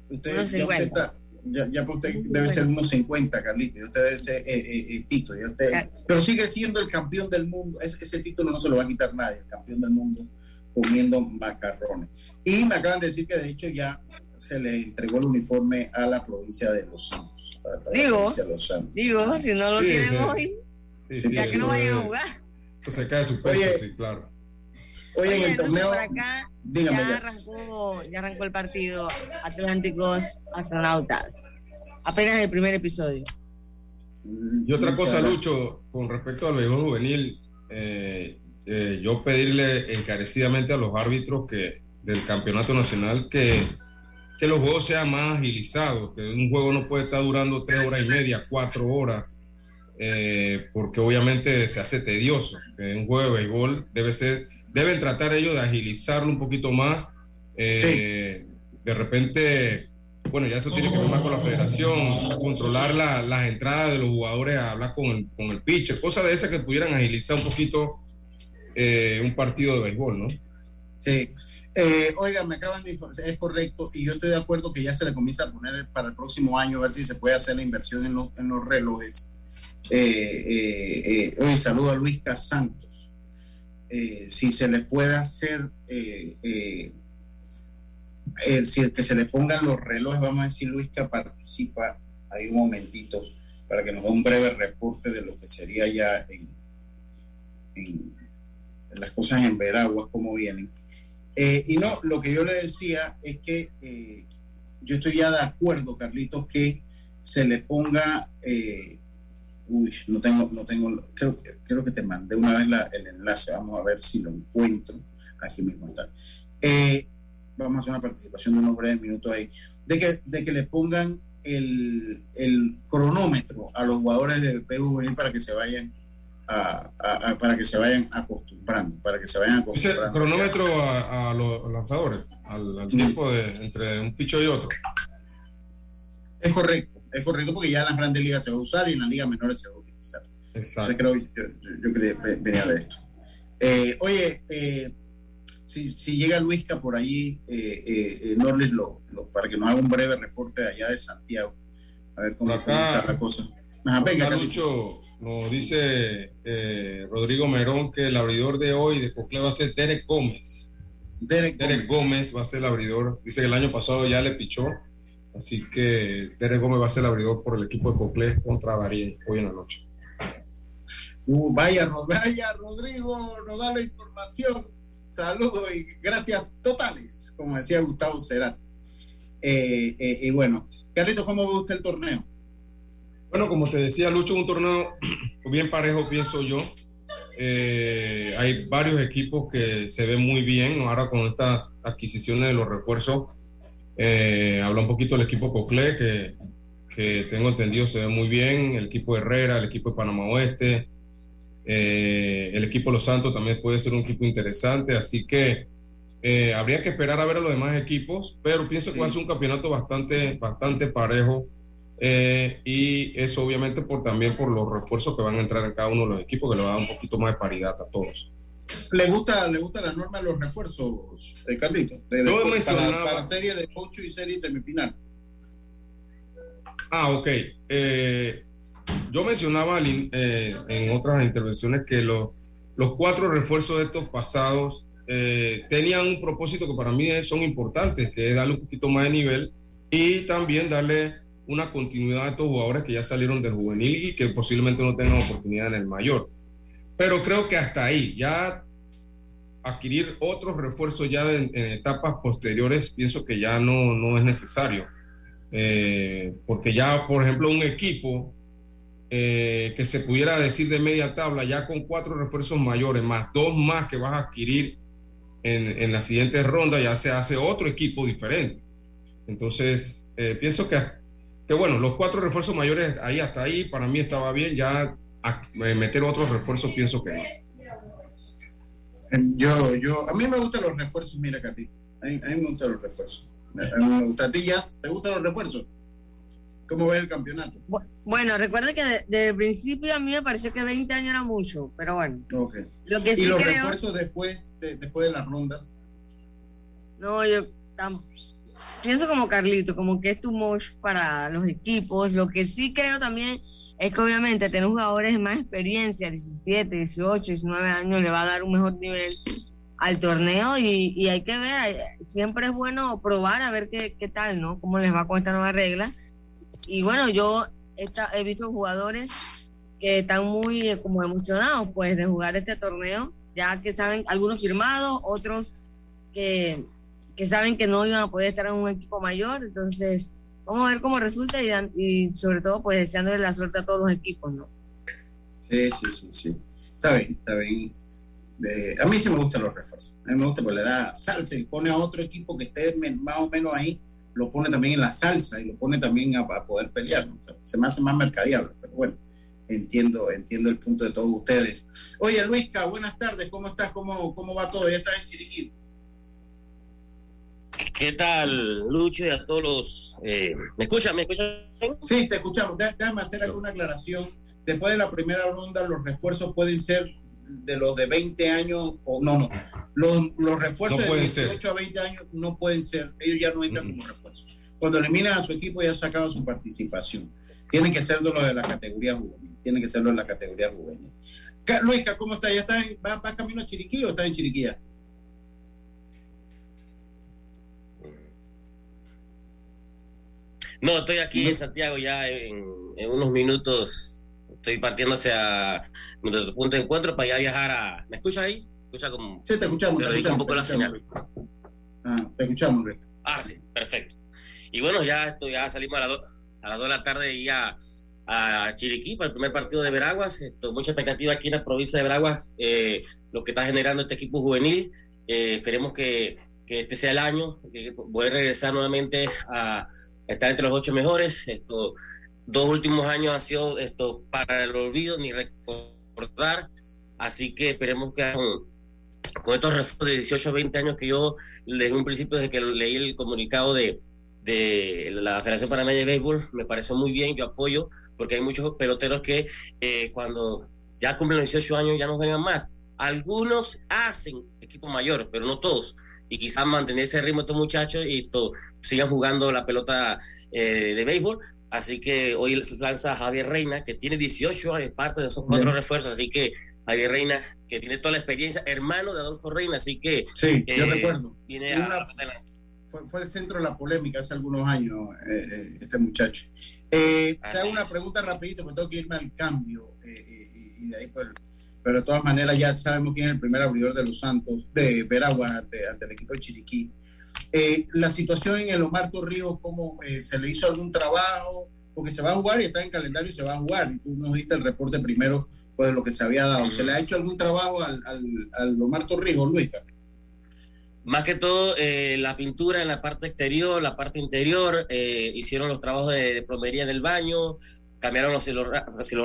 usted, ya usted está, ya, usted debe ser unos 50, Carlito, y usted debe ser eh, eh, eh, Tito, y usted, pero sigue siendo el campeón del mundo, ese título no se lo va a quitar nadie, el campeón del mundo comiendo macarrones. Y me acaban de decir que de hecho ya se le entregó el uniforme a la provincia de Los Santos. Digo, digo, si no lo quieren hoy, ya que no vayan a jugar. Pues se cae su peso, sí, claro. Oye, en el torneo, acá, ya, arrancó, ya arrancó el partido Atlánticos Astronautas. Apenas el primer episodio. Y otra cosa, Lucho, con respecto al béisbol juvenil, eh, eh, yo pedirle encarecidamente a los árbitros que del campeonato nacional que, que los juegos sean más agilizados, que un juego no puede estar durando tres horas y media, cuatro horas, eh, porque obviamente se hace tedioso. un juego de béisbol debe ser, deben tratar ellos de agilizarlo un poquito más. Eh, de repente, bueno, ya eso tiene que ver más con la federación, controlar las entradas de los jugadores, hablar con el, con el pitcher, cosas de esas que pudieran agilizar un poquito eh, un partido de béisbol, ¿no? Sí. Eh, oiga, me acaban de informar, es correcto, y yo estoy de acuerdo que ya se le comienza a poner para el próximo año, a ver si se puede hacer la inversión en los, en los relojes. Eh, eh saludo a Luis Casantos. si se le puede hacer, si que se le pongan los relojes, vamos a decir, Luis que participa ahí un momentito para que nos dé un breve reporte de lo que sería ya en, en las cosas en Veragua, como vienen. Eh, y no, lo que yo le decía es que eh, yo estoy ya de acuerdo, Carlitos, que se le ponga, eh, uy, no tengo, no tengo, creo, creo que te mandé una vez el enlace, vamos a ver si lo encuentro, aquí mismo está. vamos a hacer una participación de unos breves minutos ahí, de que, de que le pongan el, el cronómetro a los jugadores de PV para que se vayan para que se vayan acostumbrando, para que se vayan acostumbrando. Dice cronómetro a, los lanzadores, al, tiempo de, entre un picho y otro. Es correcto, es correcto porque ya en las grandes ligas se va a usar y en las ligas menores se va a utilizar. Exacto. creo, yo, venía de esto. Eh, oye, eh, si, si, llega Luisca por allí, eh, Norlis, lo, para que nos haga un breve reporte de allá de Santiago, a ver cómo, está la cosa. Ajá, venga, nos dice eh, Rodrigo Merón que el abridor de hoy de Cocle va a ser Derek Gómez. Derek, Gómez. va a ser el abridor. Dice que el año pasado ya le pichó. Así que Derek Gómez va a ser el abridor por el equipo de Cocle contra Darien hoy en la noche. Uh, vaya, vaya, Rodrigo, nos da la información. Saludos y gracias totales, como decía Gustavo Cerati. Eh, eh, y bueno, Carlitos, ¿cómo ve usted el torneo? Bueno, como te decía, Lucho, un torneo bien parejo, pienso yo. eh, hay varios equipos que se ven muy bien. Ahora con estas adquisiciones de los refuerzos, eh, habla un poquito del equipo Coclé, que, que, tengo entendido se ve muy bien. El equipo Herrera, el equipo de Panamá Oeste, eh, el equipo Los Santos también puede ser un equipo interesante. Así que habría que esperar a ver a los demás equipos, pero pienso que va a ser un campeonato bastante, bastante parejo eh, y eso obviamente por también por los refuerzos que van a entrar en cada uno de los equipos, que le va a dar un poquito más de paridad a todos. ¿Le gusta, le gusta la norma de los refuerzos, eh, Carlito? De, para, para, serie de 8 y serie semifinal. Ah, ok. Eh, yo mencionaba en otras intervenciones que los, los cuatro refuerzos de estos pasados tenían un propósito que para mí son importantes, que es darle un poquito más de nivel y también darle una continuidad de estos jugadores que ya salieron del juvenil y que posiblemente no tengan oportunidad en el mayor. Pero creo que hasta ahí, ya adquirir otros refuerzos ya en, etapas posteriores, pienso que ya no, no es necesario. Eh, porque ya, por ejemplo, un equipo eh, que se pudiera decir de media tabla, ya con cuatro refuerzos mayores, más dos más que vas a adquirir en, en la siguiente ronda, ya se hace otro equipo diferente. Entonces, eh, pienso que que bueno, los cuatro refuerzos mayores ahí hasta ahí, para mí estaba bien, ya eh, meter otros refuerzos pienso que no. Yo, yo, a mí me gustan los refuerzos, mira, Capi, a mí, me gustan los refuerzos. A mí me gusta. ¿A ti, ¿Te gustan los refuerzos? ¿Cómo ves el campeonato? Bueno, recuerda que desde el principio a mí me pareció que 20 años era mucho, pero bueno. Okay. Lo que ¿Y los refuerzos después de, después de las rondas? No, yo tampoco pienso como Carlito, como que es too much para los equipos. Lo que sí creo también es que obviamente tener jugadores de más experiencia, 17, 18, 19 años, le va a dar un mejor nivel al torneo y, hay que ver, siempre es bueno probar a ver qué, qué, tal, ¿no? Cómo les va con esta nueva regla. Y bueno, yo he visto jugadores que están muy eh, como emocionados pues de jugar este torneo, ya que saben, algunos firmados, otros que que saben que no iban a poder estar en un equipo mayor, entonces vamos a ver cómo resulta y, sobre todo pues deseándole la suerte a todos los equipos, ¿no? Sí, sí, sí, sí. Está bien, está bien. Eh, a mí sí me gustan los refuerzos. A mí me gusta porque le da salsa y pone a otro equipo que esté más o menos ahí, lo pone también en la salsa y lo pone también a, poder pelear. se me hace más mercadeable, pero bueno, entiendo, entiendo el punto de todos ustedes. Oye, Luisca, buenas tardes, ¿cómo estás? ¿Cómo, cómo va todo? ¿Ya estás en Chiriquí? ¿Qué tal, Lucho, y a todos los... Eh, ¿Me escuchan? ¿Me escuchan? Sí, te escuchamos. Déjame hacer alguna aclaración. Después de la primera ronda, los refuerzos pueden ser de los de 20 años, o no, no. Los, los refuerzos de 18 a 20 años no pueden ser. Ellos ya no entran como refuerzos. Cuando eliminan a su equipo, ya ha sacado su participación. Tienen que ser de los de la categoría juvenil. Tienen que ser de la categoría juvenil. Luisca, ¿cómo está? ¿Ya está va, camino a Chiriquí o está en Chiriquía? No, estoy aquí en Santiago ya en, unos minutos. Estoy partiendo hacia nuestro punto de encuentro para ya viajar a. ¿Me escucha ahí? escucha como.? Sí, te escuchamos. Te, escuchamos, un poco la señal. Ah, te escuchamos, Rick. Ah, sí, perfecto. Y bueno, ya, esto, ya salimos a las 2 a las de la tarde y ya a Chiriquí para el primer partido de Veraguas. Esto, mucha expectativa aquí en la provincia de Veraguas, eh, lo que está generando este equipo juvenil. Eh, esperemos que, que, este sea el año, que a regresar nuevamente a, estar entre los ocho mejores. Estos dos últimos años ha sido esto para el olvido ni recordar. Así que esperemos que con, estos refuerzos de 18 a 20 años que yo desde un principio, desde que leí el comunicado de, de la Federación Panameña de Béisbol, me pareció muy bien, yo apoyo, porque hay muchos peloteros que eh, cuando ya cumplen los 18 años ya no vengan más. Algunos hacen equipo mayor, pero no todos y quizás mantener ese ritmo estos muchachos y esto, sigan jugando la pelota eh, de béisbol. Así que hoy lanza Javier Reina, que tiene 18 años, parte de esos cuatro refuerzos. Así que Javier Reina, que tiene toda la experiencia, hermano de Adolfo Reina. Así que. Sí, yo eh, recuerdo. Viene a, fue, el centro de la polémica hace algunos años, eh, este muchacho. te hago una pregunta rapidito, porque tengo que irme al cambio. y de ahí, pues pero de todas maneras ya sabemos quién es el primer abridor de los Santos, de Veragua ante, el equipo de Chiriquí. Eh, la situación en el Omar Torrijos, ¿cómo eh, se le hizo algún trabajo? Porque se va a jugar y está en calendario y se va a jugar. Y tú nos diste el reporte primero pues de lo que se había dado. ¿Se le ha hecho algún trabajo al, al, al Omar Torrijos, Luis? Más que todo, eh, la pintura en la parte exterior, la parte interior, eh, hicieron los trabajos de, plomería del baño, cambiaron los cielos,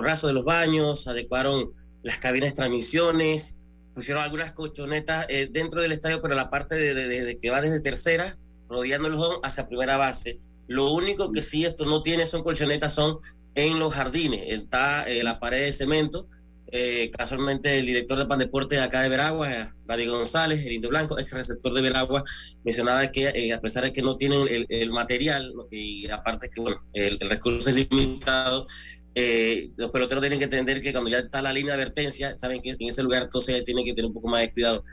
rasos de los baños, adecuaron las cabinas de transmisiones, pusieron algunas colchonetas eh, dentro del estadio, pero la parte de, que va desde tercera, rodeando el home hacia primera base. Lo único que sí esto no tiene son colchonetas, son en los jardines. Está la pared de cemento, eh, casualmente el director de Pan Deporte de acá de Veragua, David González, el Indio Blanco, ex receptor de Veragua, mencionaba que eh, a pesar de que no tienen el, material, y aparte que el, recurso es limitado, eh, los peloteros tienen que entender que cuando ya está la línea de advertencia, saben que en ese lugar entonces tienen que tener un poco más de cuidado.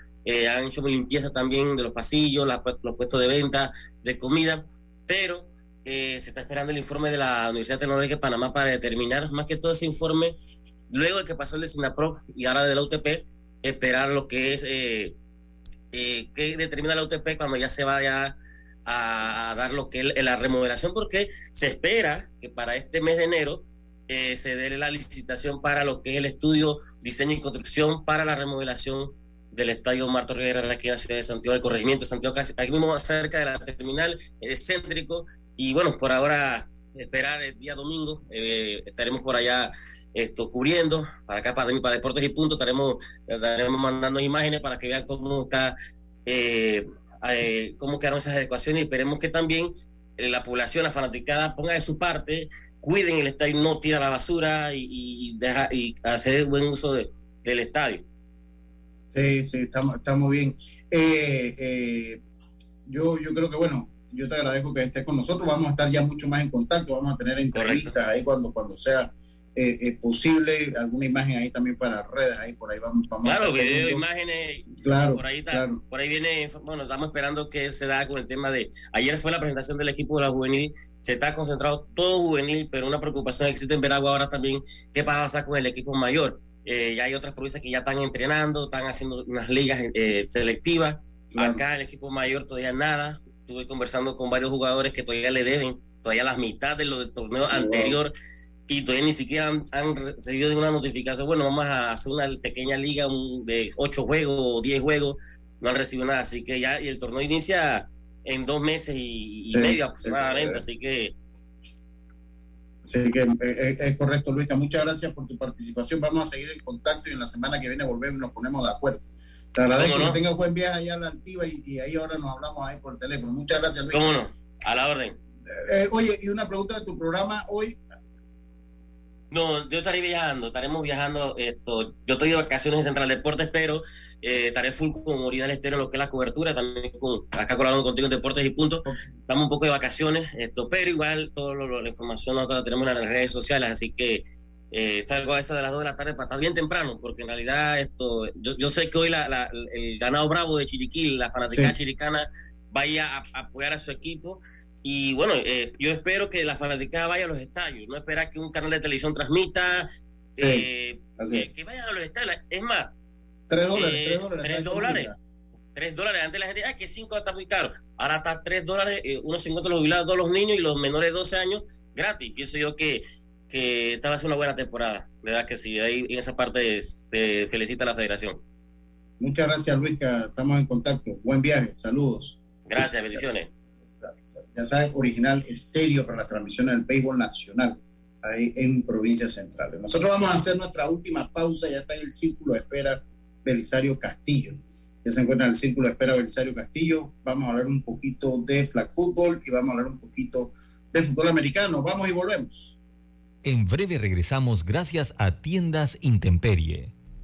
han hecho limpieza también de los pasillos, los puestos de venta, de comida, pero se está esperando el informe de la Universidad Tecnológica de Panamá para determinar más que todo ese informe luego de que pasó el de SINAPRO y ahora de la UTP, esperar lo que es, eh, eh, que determina la UTP cuando ya se vaya a, dar lo que es la remodelación, porque se espera que para este mes de enero eh, se dé la licitación para lo que es el estudio, diseño y construcción para la remodelación del estadio Marto Rivera aquí en la ciudad de Santiago, del corregimiento de Santiago, aquí mismo cerca de la terminal, es céntrico, y bueno, por ahora esperar el día domingo, estaremos por allá esto cubriendo para acá, para, para Deportes y Punto, estaremos, estaremos mandando imágenes para que vean cómo está, eh, eh, cómo quedaron esas adecuaciones. Y esperemos que también eh, la población, la fanaticada, ponga de su parte, cuiden el estadio, no tira la basura y, deja y hacer buen uso del estadio. Sí, sí, estamos, estamos bien. yo, yo creo que, bueno, yo te agradezco que estés con nosotros. Vamos a estar ya mucho más en contacto, vamos a tener entrevistas ahí cuando, cuando sea eh, es posible, alguna imagen ahí también para redes, ahí por ahí vamos. vamos claro, video, imágenes, claro, por ahí está, por ahí viene, bueno, estamos esperando que se da con el tema de, ayer fue la presentación del equipo de la juvenil, se está concentrado todo juvenil, pero una preocupación existe en Veragua ahora también, ¿qué pasa con el equipo mayor? Eh, ya hay otras provincias que ya están entrenando, están haciendo unas ligas eh, selectivas, acá el equipo mayor todavía nada, estuve conversando con varios jugadores que todavía le deben, todavía las mitad de lo del torneo anterior y todavía ni siquiera han, recibido ninguna notificación. Bueno, vamos a hacer una pequeña liga de ocho juegos o diez juegos, no han recibido nada, así que ya y el torneo inicia en dos meses y, medio aproximadamente, así que... Sí, que eh, es, correcto, Luisa. Muchas gracias por tu participación. Vamos a seguir en contacto y en la semana que viene volvemos y nos ponemos de acuerdo. Te agradezco que tengas buen viaje allá a la Altiva y, ahí ahora nos hablamos ahí por teléfono. Muchas gracias, Luis. ¿Cómo no? A la orden. Eh, oye, y una pregunta de tu programa hoy. No, yo estaré viajando, estaremos viajando. Esto, yo estoy de vacaciones en Central Deportes, pero eh, estaré full con Morida del Estero en lo que es la cobertura, también con, acá colaborando contigo en Deportes y Puntos. Estamos un poco de vacaciones, esto, pero igual toda la información nosotros la tenemos en las redes sociales, así que eh, salgo a eso de las 2 de la tarde para estar bien temprano, porque en realidad esto, yo, yo sé que hoy la, el ganado bravo de Chiriquí, la fanática chiricana, vaya a apoyar a su equipo y bueno, eh, yo espero que la fanaticada vaya a los estadios, no esperar que un canal de televisión transmita, eh, que, vayan a los estadios. Es más, tres dólares, eh, tres dólares. Tres dólares. Antes la gente, ah, que cinco está muy caro. Ahora está tres dólares, unos cincuenta los jubilados, todos los niños y los menores de 12 años gratis. Pienso yo que, que esta va a ser una buena temporada. ¿Verdad que sí? Ahí en esa parte se felicita a la federación. Muchas gracias, Luis, que estamos en contacto. Buen viaje, saludos. Gracias, bendiciones ya saben, original estéreo para la transmisión del béisbol nacional ahí en provincias centrales. Nosotros vamos a hacer nuestra última pausa, ya está en el círculo de espera Belisario Castillo. Ya se encuentra en el círculo de espera Belisario Castillo. Vamos a hablar un poquito de flag football y vamos a hablar un poquito de fútbol americano. Vamos y volvemos. En breve regresamos gracias a Tiendas Intemperie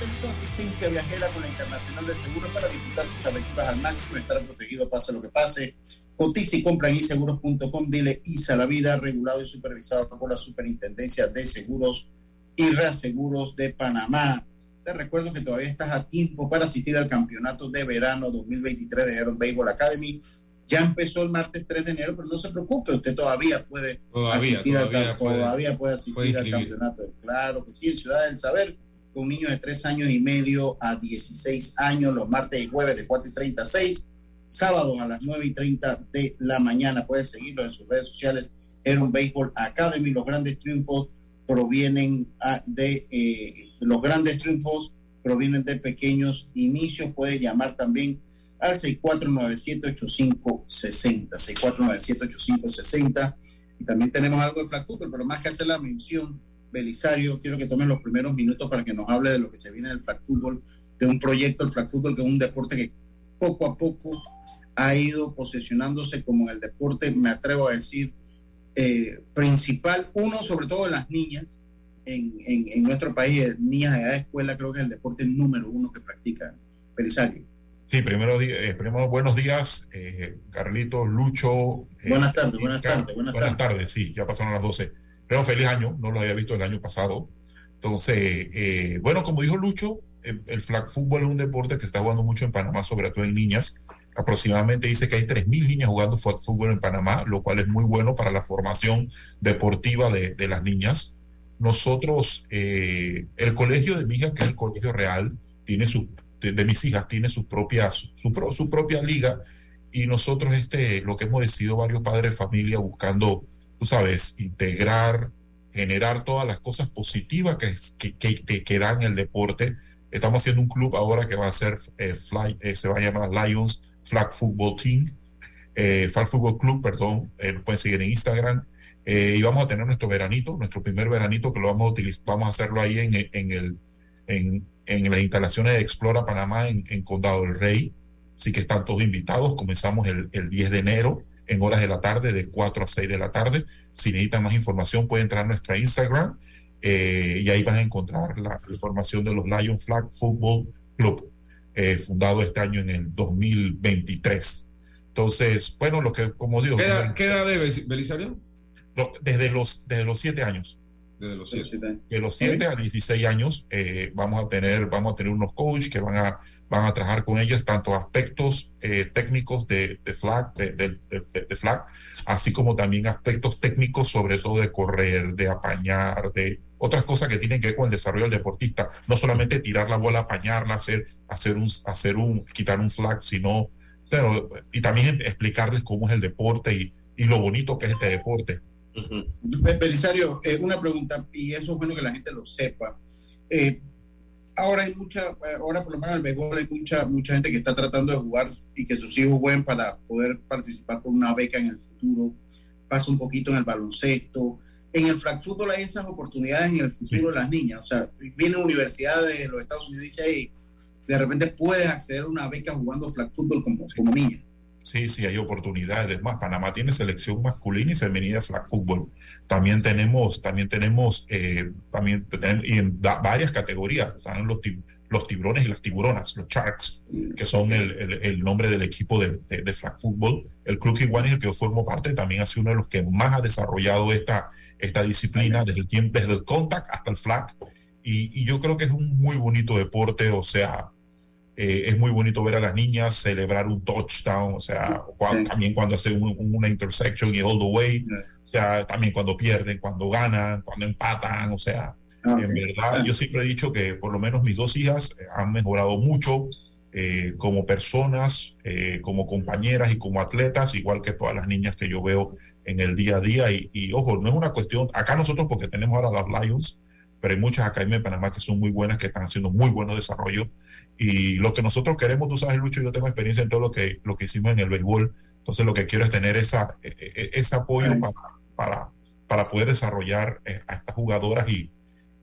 De vuelta a Asistencia Viajera con la Internacional de Seguros para disfrutar tus aventuras al máximo, estar protegido pase lo que pase. Cotiza y compra en iseguros.com, dile ISA la vida, regulado y supervisado por la Superintendencia de Seguros y Reaseguros de Panamá. Te recuerdo que todavía estás a tiempo para asistir al campeonato de verano 2023 de Aero Baseball Academy. Ya empezó el martes 3 de enero, pero no se preocupe, usted todavía puede asistir, al, todavía puede asistir al campeonato. Claro que sí, en Ciudad del Saber con niños de 3 años y medio a 16 años, los martes y jueves de 4 y 36, sábados a las 9 y 30 de la mañana. Puedes seguirlo en sus redes sociales, un Baseball Academy. Los grandes triunfos provienen ah, de, eh, los grandes triunfos provienen de pequeños inicios. Puedes llamar también al 6497-8560, 6497-8560. Y también tenemos algo de flag football, pero más que hacer la mención Belisario, quiero que tomen los primeros minutos para que nos hable de lo que se viene del flag fútbol, de un proyecto, el flag fútbol, que es un deporte que poco a poco ha ido posesionándose como el deporte, me atrevo a decir, eh, principal, uno sobre todo de las niñas en, en, nuestro país, niñas de edad de escuela, creo que es el deporte número uno que practica Belisario. Sí, primero, eh, primero buenos días, eh, Carlito, Lucho. buenas tardes, buenas tardes, buenas, buenas tardes. sí, ya pasaron las 12. Pero feliz año, no lo había visto el año pasado. Entonces, eh, bueno, como dijo Lucho, el, flag fútbol es un deporte que está jugando mucho en Panamá, sobre todo en niñas. Aproximadamente dice que hay 3.000 niñas jugando flag fútbol en Panamá, lo cual es muy bueno para la formación deportiva de, de las niñas. Nosotros, eh, el colegio de mi hija, que es el colegio real, tiene su, de, mis hijas, tiene su propia, su, su, propia liga y nosotros este, lo que hemos decidido varios padres de familia buscando tú sabes, integrar, generar todas las cosas positivas que, que, que, dan el deporte. Estamos haciendo un club ahora que va a ser eh, Fly, eh, se va a llamar Lions Flag Football Team, eh, Flag Football Club, perdón, lo pueden seguir en Instagram. y vamos a tener nuestro veranito, nuestro primer veranito que lo vamos a utilizar, vamos a hacerlo ahí en, en, el, en, las instalaciones de Explora Panamá en, en, Condado del Rey. Así que están todos invitados. Comenzamos el, el 10 de enero en horas de la tarde, de 4 a 6 de la tarde. Si necesitan más información, pueden entrar a nuestra Instagram eh, y ahí van a encontrar la información de los Lion Flag Football Club, eh, fundado este año en el 2023. Entonces, bueno, lo que, como digo. ¿Qué edad, ¿qué edad de Belisario? Desde los, desde los siete años. Desde los 7. De los 7 a 16 años eh, vamos a tener vamos a tener unos coaches que van a van a trabajar con ellos tanto aspectos eh, técnicos de, de flag de, de, de, flag así como también aspectos técnicos sobre todo de correr de apañar de otras cosas que tienen que ver con el desarrollo del deportista. No solamente tirar la bola apañarla hacer hacer un hacer un quitar un flag sino pero, y también explicarles cómo es el deporte y, y lo bonito que es este deporte Belisario, eh, una pregunta, y eso es bueno que la gente lo sepa. Eh, ahora hay mucha, ahora por lo menos en el béisbol hay mucha, mucha gente que está tratando de jugar y que sus hijos jueguen para poder participar con una beca en el futuro. Pasa un poquito en el baloncesto. En el flag fútbol hay esas oportunidades en el futuro de las niñas. O sea, viene universidad de los Estados Unidos y dice, ahí, de repente puedes acceder a una beca jugando flag fútbol como, como niña. Sí, sí, hay oportunidades. Más, Panamá tiene selección masculina y femenina de flag fútbol. También tenemos, también tenemos, eh, también tenemos en varias categorías. Están los, los tiburones y las tiburonas, los Sharks, que son el, el, nombre del equipo de, de, flag fútbol. El Club Iguanis, el que yo formo parte, también ha sido uno de los que más ha desarrollado esta, esta disciplina desde el tiempo, desde el contact hasta el flag. Y, y yo creo que es un muy bonito deporte, o sea, eh, es muy bonito ver a las niñas celebrar un touchdown, o sea, también cuando hacen una intersection y all the way, o sea, también cuando pierden, cuando ganan, cuando empatan, o sea, ah, en verdad yo siempre he dicho que por lo menos mis dos hijas han mejorado mucho eh, como personas, eh, como compañeras y como atletas, igual que todas las niñas que yo veo en el día a día. Y, y ojo, no es una cuestión, acá nosotros porque tenemos ahora las Lions, pero hay muchas academias en Panamá que son muy buenas, que están haciendo muy buenos desarrollos y lo que nosotros queremos, tú sabes, Lucho, yo tengo experiencia en todo lo que, lo que hicimos en el béisbol. Entonces, lo que quiero es tener esa, e, e, e, ese apoyo para, para, para, poder desarrollar eh, a estas jugadoras y,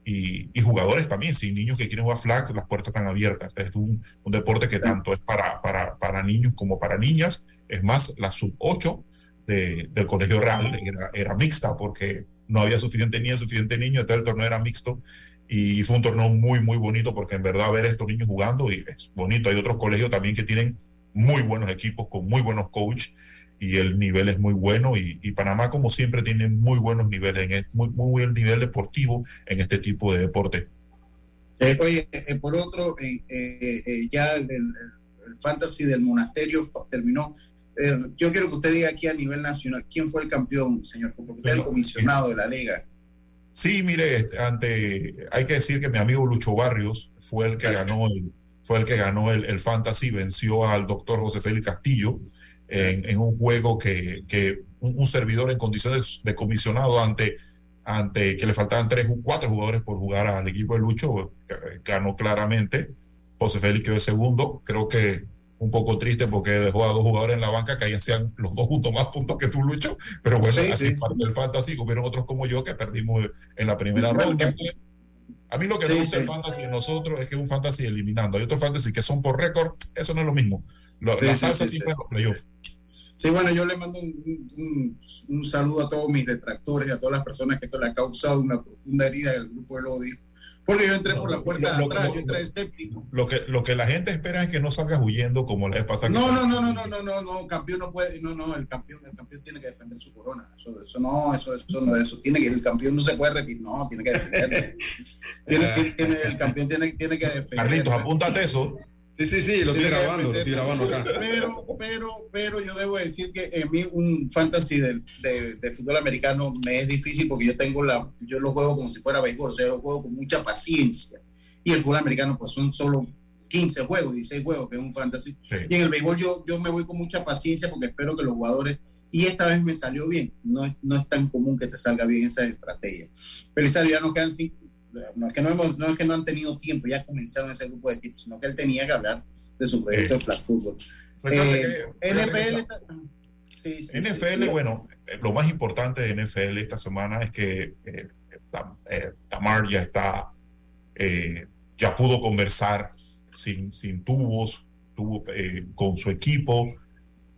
y, jugadores también. Si niños que quieren jugar flag, las puertas están abiertas. Es un, un deporte que tanto es para, para, para, niños como para niñas. Es más, la sub 8 de, del Colegio Real era, era, mixta porque no había suficiente niña, suficiente niño, entonces el torneo era mixto y fue un torneo muy, muy bonito porque en verdad ver a estos niños jugando y es bonito. Hay otros colegios también que tienen muy buenos equipos con muy buenos coaches y el nivel es muy bueno y, Panamá como siempre tiene muy buenos niveles, en este, muy, muy buen nivel deportivo en este tipo de deporte. Eh, oye, eh, por otro, eh, ya el, fantasy del monasterio terminó. Yo quiero que usted diga aquí a nivel nacional, ¿quién fue el campeón, señor? Porque usted es el comisionado de la liga. Sí, mire, este, ante, hay que decir que mi amigo Lucho Barrios fue el que ganó el, fue el que ganó el, fantasy, venció al doctor José Félix Castillo en, un juego que, que un, servidor en condiciones de comisionado ante, ante que le faltaban tres o cuatro jugadores por jugar al equipo de Lucho, ganó claramente. José Félix quedó segundo. Creo que un poco triste porque dejó a dos jugadores en la banca que hacían los dos juntos más puntos que tú, Lucho. Pero bueno, así parte del fantasy. Hubieron otros como yo que perdimos en la primera ronda. A mí lo que me gusta del fantasy de nosotros es que es un fantasy eliminando. Hay otros fantasy que son por récord. Eso no es lo mismo. Lo, la salsa siempre los playoffs. Sí, bueno, yo le mando un, un, saludo a todos mis detractores y a todas las personas que esto le ha causado una profunda herida del grupo del odio porque yo entré por la puerta de atrás, yo entré escéptico. Lo que, lo que la gente espera es que no salgas huyendo como le pasa. No, no, no, no, no, no, no, no, campeón no puede, no, no, el campeón, el campeón tiene que defender su corona. Eso, eso no, eso, eso no, eso tiene que, el campeón no se puede retirar, no, tiene que defenderlo. tiene, tiene, el campeón tiene, tiene que defender. Carlitos, apúntate eso. Sí, sí, sí, lo estoy grabando, lo estoy grabando acá. Pero, pero, pero yo debo decir que en mí un fantasy de, de, fútbol americano me es difícil porque yo tengo la, yo lo juego como si fuera béisbol, o sea, lo juego con mucha paciencia. Y el fútbol americano pues son solo 15 juegos, 16 juegos, que es un fantasy. Y en el béisbol yo, yo me voy con mucha paciencia porque espero que los jugadores, y esta vez me salió bien, no es, no es tan común que te salga bien esa estrategia. Pero ya nos quedan cinco no es que no, hemos, no es que no han tenido tiempo, ya comenzaron ese grupo de tipos, sino que él tenía que hablar de su proyecto de flag football. Eh, NFL, NFL, bueno, eh, lo más importante de NFL esta semana es que eh, Tamar ya está, ya pudo conversar sin, sin tubos, tuvo con su equipo.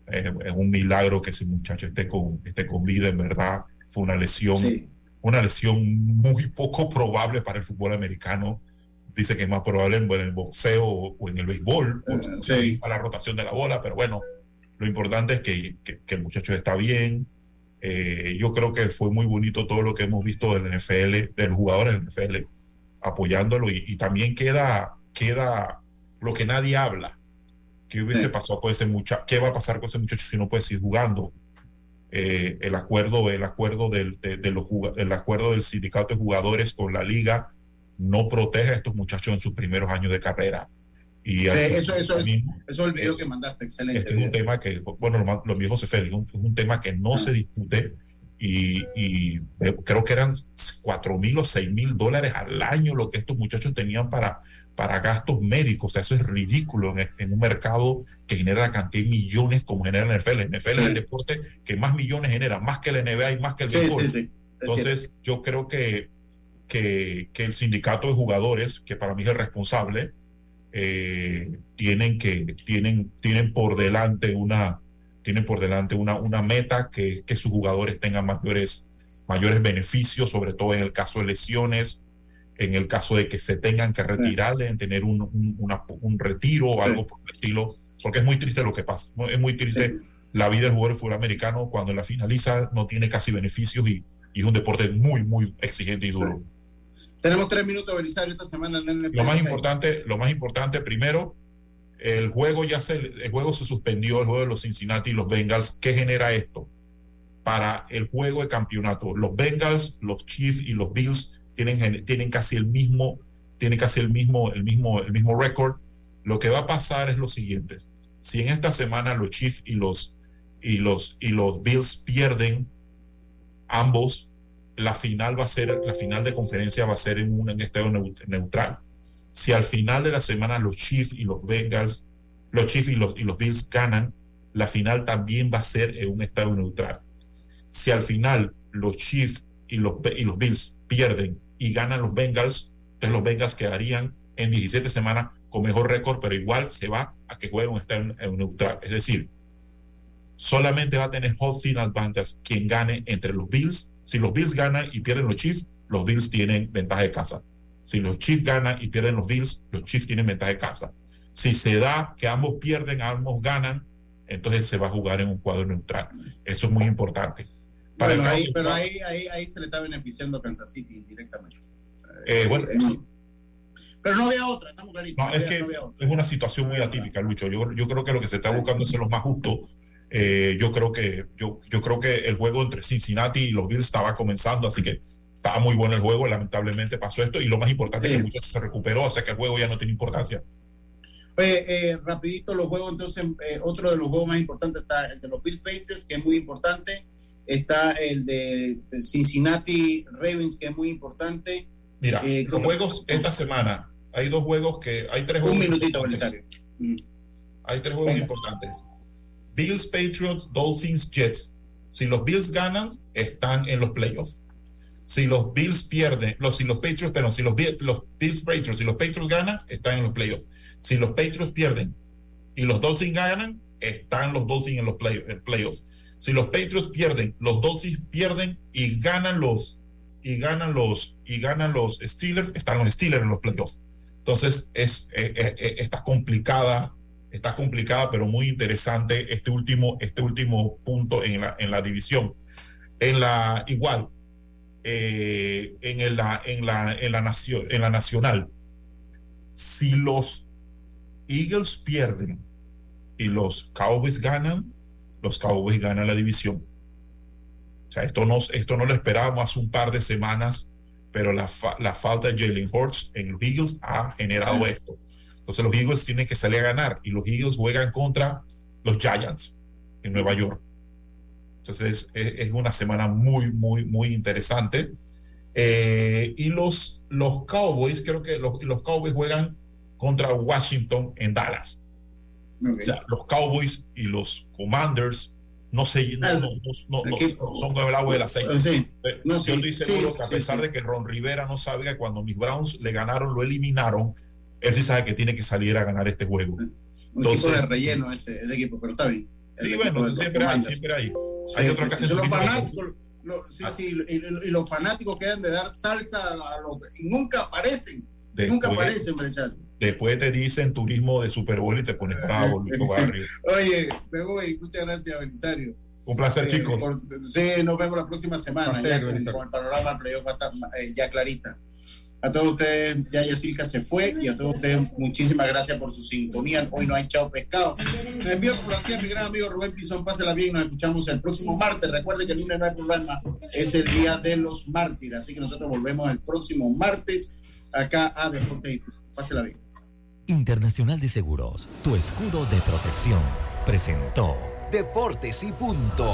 es un milagro que ese muchacho esté con, esté con vida, en verdad. Fue una lesión una lesión muy poco probable para el fútbol americano. Dice que es más probable en, el boxeo o en el béisbol, sí. a la rotación de la bola, pero bueno, lo importante es que, que, el muchacho está bien, Eh, yo creo que fue muy bonito todo lo que hemos visto del NFL, de los jugadores del NFL apoyándolo y, también queda, queda lo que nadie habla. ¿Qué hubiese pasado con ese muchacho? ¿Qué va a pasar con ese muchacho si no puede seguir jugando? Eh, el acuerdo, el acuerdo del, de, los, el acuerdo del sindicato de jugadores con la liga no protege a estos muchachos en sus primeros años de carrera. Y eso, eso, eso, es el video que mandaste, excelente. Este es un tema que, bueno, lo, lo se es un tema que no se discute y, y, creo que eran cuatro mil o seis mil dólares al año lo que estos muchachos tenían para, para gastos médicos. O sea, eso es ridículo en, en un mercado que genera la cantidad de millones como genera el NFL. El NFL es el deporte que más millones genera, más que la NBA y más que el béisbol. Entonces, yo creo que, que, que, el sindicato de jugadores, que para mí es el responsable, eh, tienen, que, tienen, tienen por delante una, tienen por delante una, una meta que que sus jugadores tengan mayores, mayores beneficios, sobre todo en el caso de lesiones, en el caso de que se tengan que retirar, en tener un, un, retiro o algo por el estilo, porque es muy triste lo que pasa, es muy triste la vida del jugador de fútbol americano cuando la finaliza no tiene casi beneficios y, y es un deporte muy, muy exigente y duro. Tenemos tres minutos, Belisario, esta semana en el Lo más importante, lo más importante primero, el juego ya se, el juego se suspendió, el juego de los Cincinnati y los Bengals. ¿Qué genera esto? Para el juego de campeonato, los Bengals, los Chiefs y los Bills tienen, tienen casi el mismo, tienen casi el mismo, el mismo, el mismo récord. Lo que va a pasar es lo siguiente. Si en esta semana los Chiefs y los, y los, y los Bills pierden ambos, la final va a ser, la final de conferencia va a ser en un estado neutral. Si al final de la semana los Chiefs y los Bengals, los Chiefs y los, y los Bills ganan, la final también va a ser en un estado neutral. Si al final los Chiefs y los, y los Bills pierden y ganan los Bengals, entonces los Bengals quedarían en 17 semanas con mejor récord, pero igual se va a que juegue un estado neutral. Es decir, solamente va a tener home final advantage quien gane entre los Bills si los Bills ganan y pierden los Chiefs, los Bills tienen ventaja de casa. Si los Chiefs ganan y pierden los Bills, los Chiefs tienen ventaja de casa. Si se da que ambos pierden, ambos ganan, entonces se va a jugar en un cuadro neutral. Eso es muy importante. Pero ahí, ahí, se le está beneficiando a Kansas City directamente. Eh, bueno, Pero no había otra, estamos claritos. No, es que es una situación muy atípica, Lucho. Yo, yo creo que lo que se está buscando es ser lo más justo eh, yo creo que yo, yo creo que el juego entre Cincinnati y los Bills estaba comenzando, así que estaba muy bueno el juego. Lamentablemente pasó esto y lo más importante es que el muchacho se recuperó, o sea que el juego ya no tiene importancia. Eh, rapidito los juegos, entonces eh, otro de los juegos más importantes está el de los Bill Patriots, que es muy importante. Está el de Cincinnati Ravens, que es muy importante. Mira, los juegos esta semana, hay dos juegos que, hay tres juegos. Un minutito, Belisario. Hay tres juegos importantes. Bills, Patriots, Dolphins, Jets. Si los Bills ganan, están en los playoffs. Si los Bills pierden, los, si los Patriots, pero si los, los Bills, Patriots, si los Patriots ganan, están en los playoffs. Si los Patriots pierden y los Dolphins ganan, están los Dolphins en los playoffs. Si los Patriots pierden, los Dolphins pierden y ganan los y ganan los y ganan los Steelers, están los Steelers en los playoffs. Entonces es, es, es, está complicada está complicada, pero muy interesante este último, este último punto en la, en la división. En la igual, eh, en, la, en, la, en, la nación, en la nacional, si los Eagles pierden y los Cowboys ganan, los Cowboys ganan la división. O sea, esto no, esto no lo esperábamos hace un par de semanas, pero la, la falta de Jalen Hurts en los Eagles ha generado esto. Entonces los Eagles tienen que salir a ganar y los Eagles juegan contra los Giants en Nueva York. Entonces es, una semana muy, muy, muy interesante. Eh, y los, los Cowboys, creo que los, los, Cowboys juegan contra Washington en Dallas. O sea, los Cowboys y los Commanders no sé, no, ah, no, no, son el agua del aceite. Yo estoy seguro que a pesar de que Ron Rivera no sabe que cuando mis Browns le ganaron, lo eliminaron, él sí sabe que tiene que salir a ganar este juego. Un Entonces, equipo de relleno ese, equipo, pero está bien. Sí, bueno, siempre hay, siempre hay. Hay sí, otra sí, los fanáticos, ah. y, los fanáticos quedan de dar salsa a los y nunca aparecen. nunca aparecen, Bresal. Después te dicen turismo de Super Bowl y te pones bravo, Luis Barrio. Oye, me voy, muchas gracias, Belisario. Un placer, Eh, chicos. por- sí, nos vemos la próxima semana. Placer, ya con, el panorama playoff va a estar, eh, ya clarita. A todos ustedes, ya Yacirca se fue y a todos ustedes, muchísimas gracias por su sintonía. Hoy no hay chao pescado. Les envío por aquí a mi gran amigo Rubén Pizón. Pásela bien, nos escuchamos el próximo martes. Recuerden que el lunes no hay problema, es el día de los mártires. Así que nosotros volvemos el próximo martes acá a Deporte y Pásela bien. Internacional de Seguros, tu escudo de protección, presentó Deportes y punto.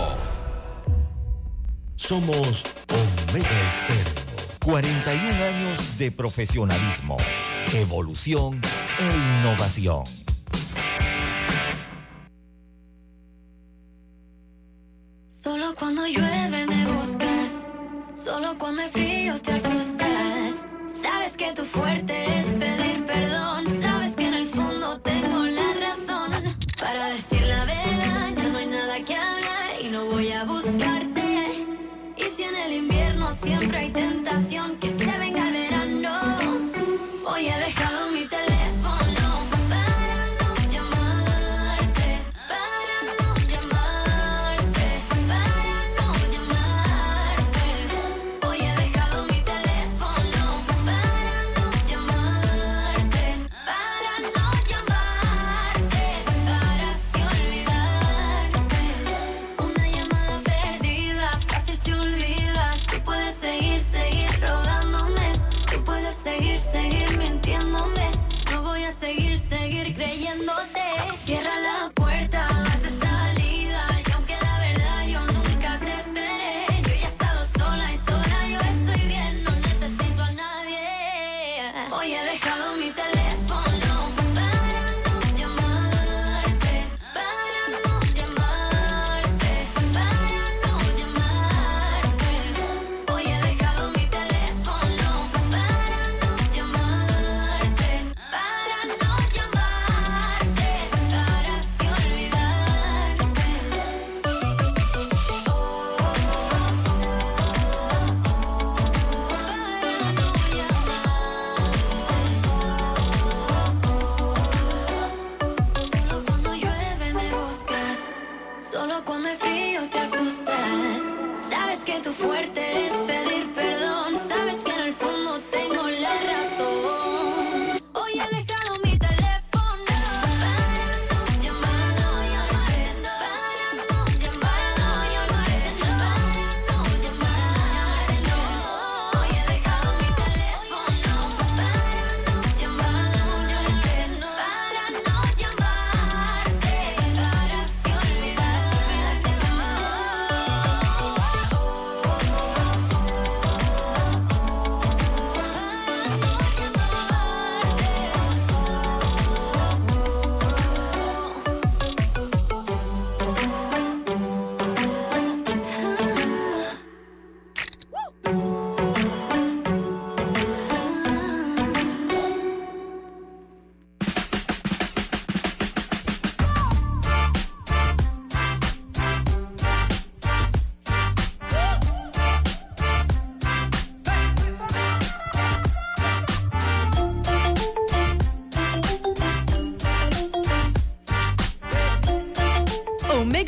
Somos Omega Estéreo. 41 años de profesionalismo, evolución e innovación. Solo cuando llueve me buscas, solo cuando hay frío te asustas. Sabes que tu fuerte es pedir perdón, tengo la razón. Para decir la verdad ya no hay nada que hablar y no voy a buscarte. Y si en el invierno siempre hay tentación que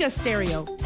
Omega Stereo.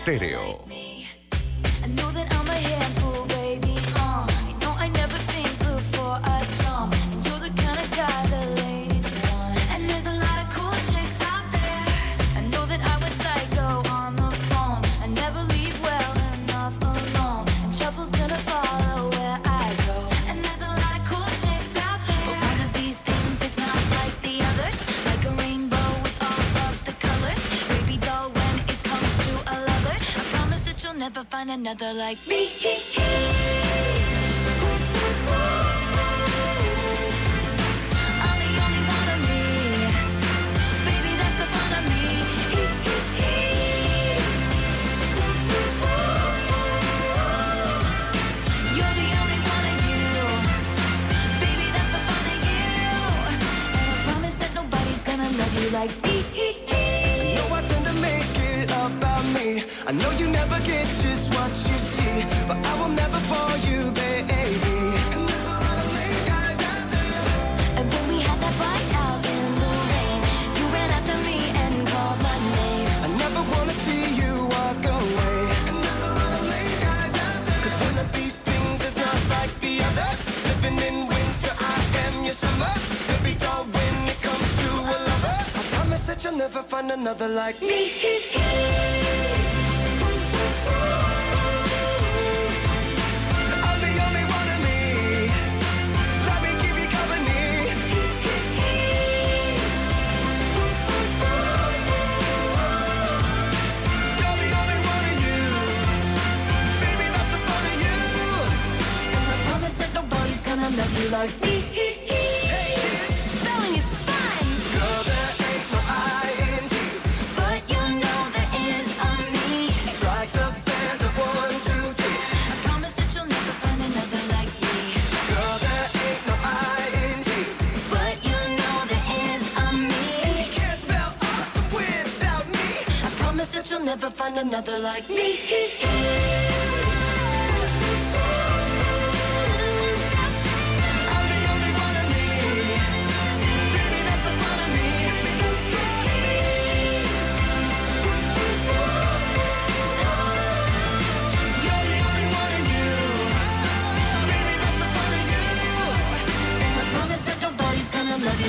Estéreo. Get just what you see, but I will never bore you, baby. And there's a lot of lame guys out there. And when we had that fight out in the rain, you ran after me and called my name. I never wanna see you walk away. And there's a lot of lame guys out there. 'Cause one of these things is not like the others. Living in winter, I am your summer. Baby doll, when it comes to a lover, I promise that you'll never find another like me. Love you like me. Spelling is fun. Girl, there ain't no I-N-T. But you know there is a me. Strike the band of one, two, three. I promise that you'll never find another like me. Girl, there ain't no I-N-T. But you know there is a me. And you can't spell awesome without me. I promise that you'll never find another like me.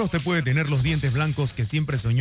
Ahora usted puede tener los dientes blancos que siempre soñó.